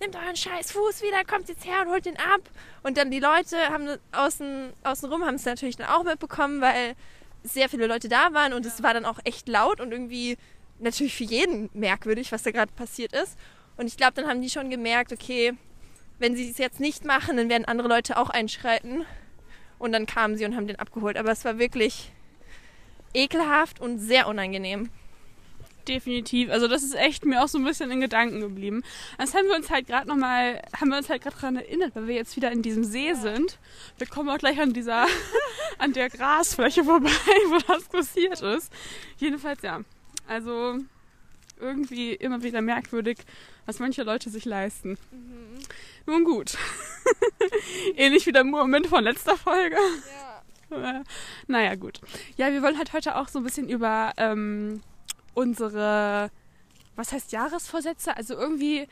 nehmt euren scheiß Fuß wieder, kommt jetzt her und holt den ab. Und dann die Leute haben außen, außen rum haben es natürlich dann auch mitbekommen, weil sehr viele Leute da waren und es war dann auch echt laut und irgendwie natürlich für jeden merkwürdig, was da gerade passiert ist. Und ich glaube, dann haben die schon gemerkt, okay, wenn sie es jetzt nicht machen, dann werden andere Leute auch einschreiten. Und dann kamen sie und haben den abgeholt. Aber es war wirklich ekelhaft und sehr unangenehm definitiv. Also das ist echt mir auch so ein bisschen in Gedanken geblieben. Das haben wir uns halt gerade nochmal, haben wir uns halt gerade daran erinnert, weil wir jetzt wieder in diesem See sind. Wir kommen auch gleich an dieser, (laughs) an der Grasfläche vorbei, wo das passiert ist. Jedenfalls ja. Also irgendwie immer wieder merkwürdig, was manche Leute sich leisten. Mhm. Nun gut. (laughs) Ähnlich wie der Moment von letzter Folge. Ja. (laughs) naja, gut. Ja, wir wollen halt heute auch so ein bisschen über ähm, unsere, was heißt Jahresvorsätze? Also irgendwie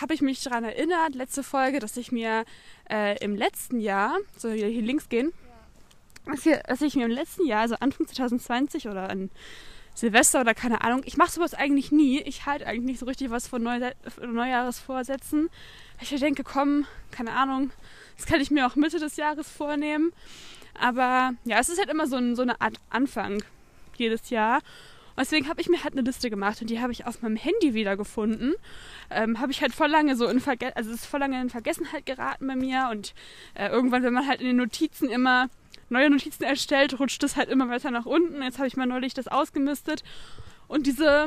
habe ich mich daran erinnert, letzte Folge, dass ich mir äh, im letzten Jahr, soll ich hier links gehen, dass, dass ich mir im letzten Jahr, also Anfang 2020 oder an Silvester oder keine Ahnung, ich mache sowas eigentlich nie. Ich halte eigentlich nicht so richtig was von Neu Neujahresvorsätzen. Ich denke, komm, keine Ahnung, das kann ich mir auch Mitte des Jahres vornehmen. Aber ja, es ist halt immer so, ein, so eine Art Anfang jedes Jahr. Und deswegen habe ich mir halt eine Liste gemacht und die habe ich auf meinem Handy wiedergefunden. Ähm, habe ich halt voll lange so in Vergessenheit, also es ist voll lange in Vergessenheit geraten bei mir und äh, irgendwann, wenn man halt in den Notizen immer neue Notizen erstellt, rutscht es halt immer weiter nach unten. Jetzt habe ich mal neulich das ausgemistet und diese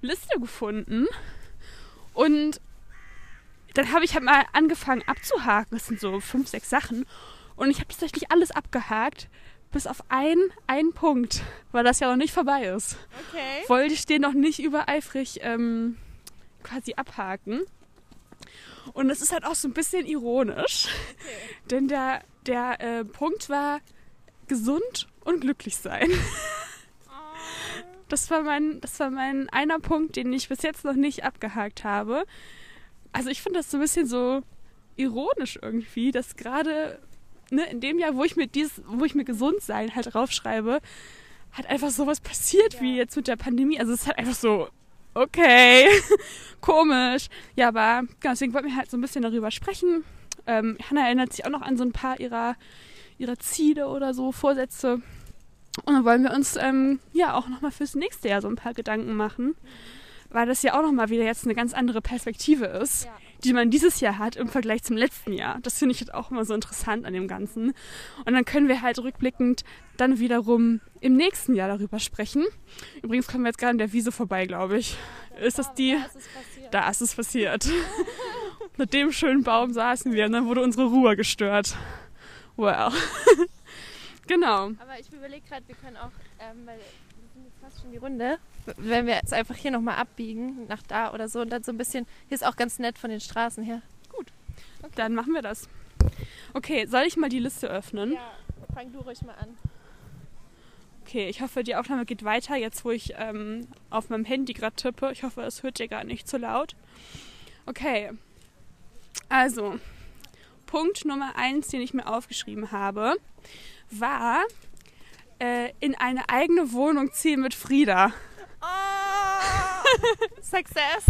Liste gefunden und dann habe ich halt mal angefangen abzuhaken. Das sind so fünf, sechs Sachen. Und ich habe tatsächlich alles abgehakt, bis auf einen, einen Punkt, weil das ja noch nicht vorbei ist. Okay. Wollte ich den noch nicht übereifrig ähm, quasi abhaken. Und es ist halt auch so ein bisschen ironisch, okay. denn der, der äh, Punkt war gesund und glücklich sein. Oh. Das war, mein, das war mein einer Punkt, den ich bis jetzt noch nicht abgehakt habe. Also ich finde das so ein bisschen so ironisch irgendwie, dass gerade ne, in dem Jahr, wo ich mir dieses, wo ich mir gesund sein halt draufschreibe, hat einfach sowas passiert ja. wie jetzt mit der Pandemie. Also es ist halt einfach so, okay, (laughs) komisch. Ja, aber genau, deswegen wollten wir halt so ein bisschen darüber sprechen. Ähm, Hanna erinnert sich auch noch an so ein paar ihrer, ihrer Ziele oder so, Vorsätze. Und dann wollen wir uns ähm, ja auch nochmal fürs nächste Jahr so ein paar Gedanken machen. Weil das ja auch nochmal wieder jetzt eine ganz andere Perspektive ist. Ja die man dieses Jahr hat im Vergleich zum letzten Jahr. Das finde ich halt auch immer so interessant an dem Ganzen. Und dann können wir halt rückblickend dann wiederum im nächsten Jahr darüber sprechen. Übrigens kommen wir jetzt gerade an der Wiese vorbei, glaube ich. Ist das die? Da ist es passiert. (laughs) Mit dem schönen Baum saßen wir und dann wurde unsere Ruhe gestört. Well. (laughs) genau. Aber ich überlege gerade, wir können auch, ähm, weil wir sind jetzt fast schon die Runde, wenn wir jetzt einfach hier nochmal abbiegen, nach da oder so und dann so ein bisschen, hier ist auch ganz nett von den Straßen her. Dann machen wir das. Okay, soll ich mal die Liste öffnen? Ja, fang du ruhig mal an. Okay, ich hoffe, die Aufnahme geht weiter, jetzt wo ich ähm, auf meinem Handy gerade tippe. Ich hoffe, es hört ihr gar nicht zu laut. Okay, also, Punkt Nummer eins, den ich mir aufgeschrieben habe, war äh, in eine eigene Wohnung ziehen mit Frieda. Oh! (laughs) Success!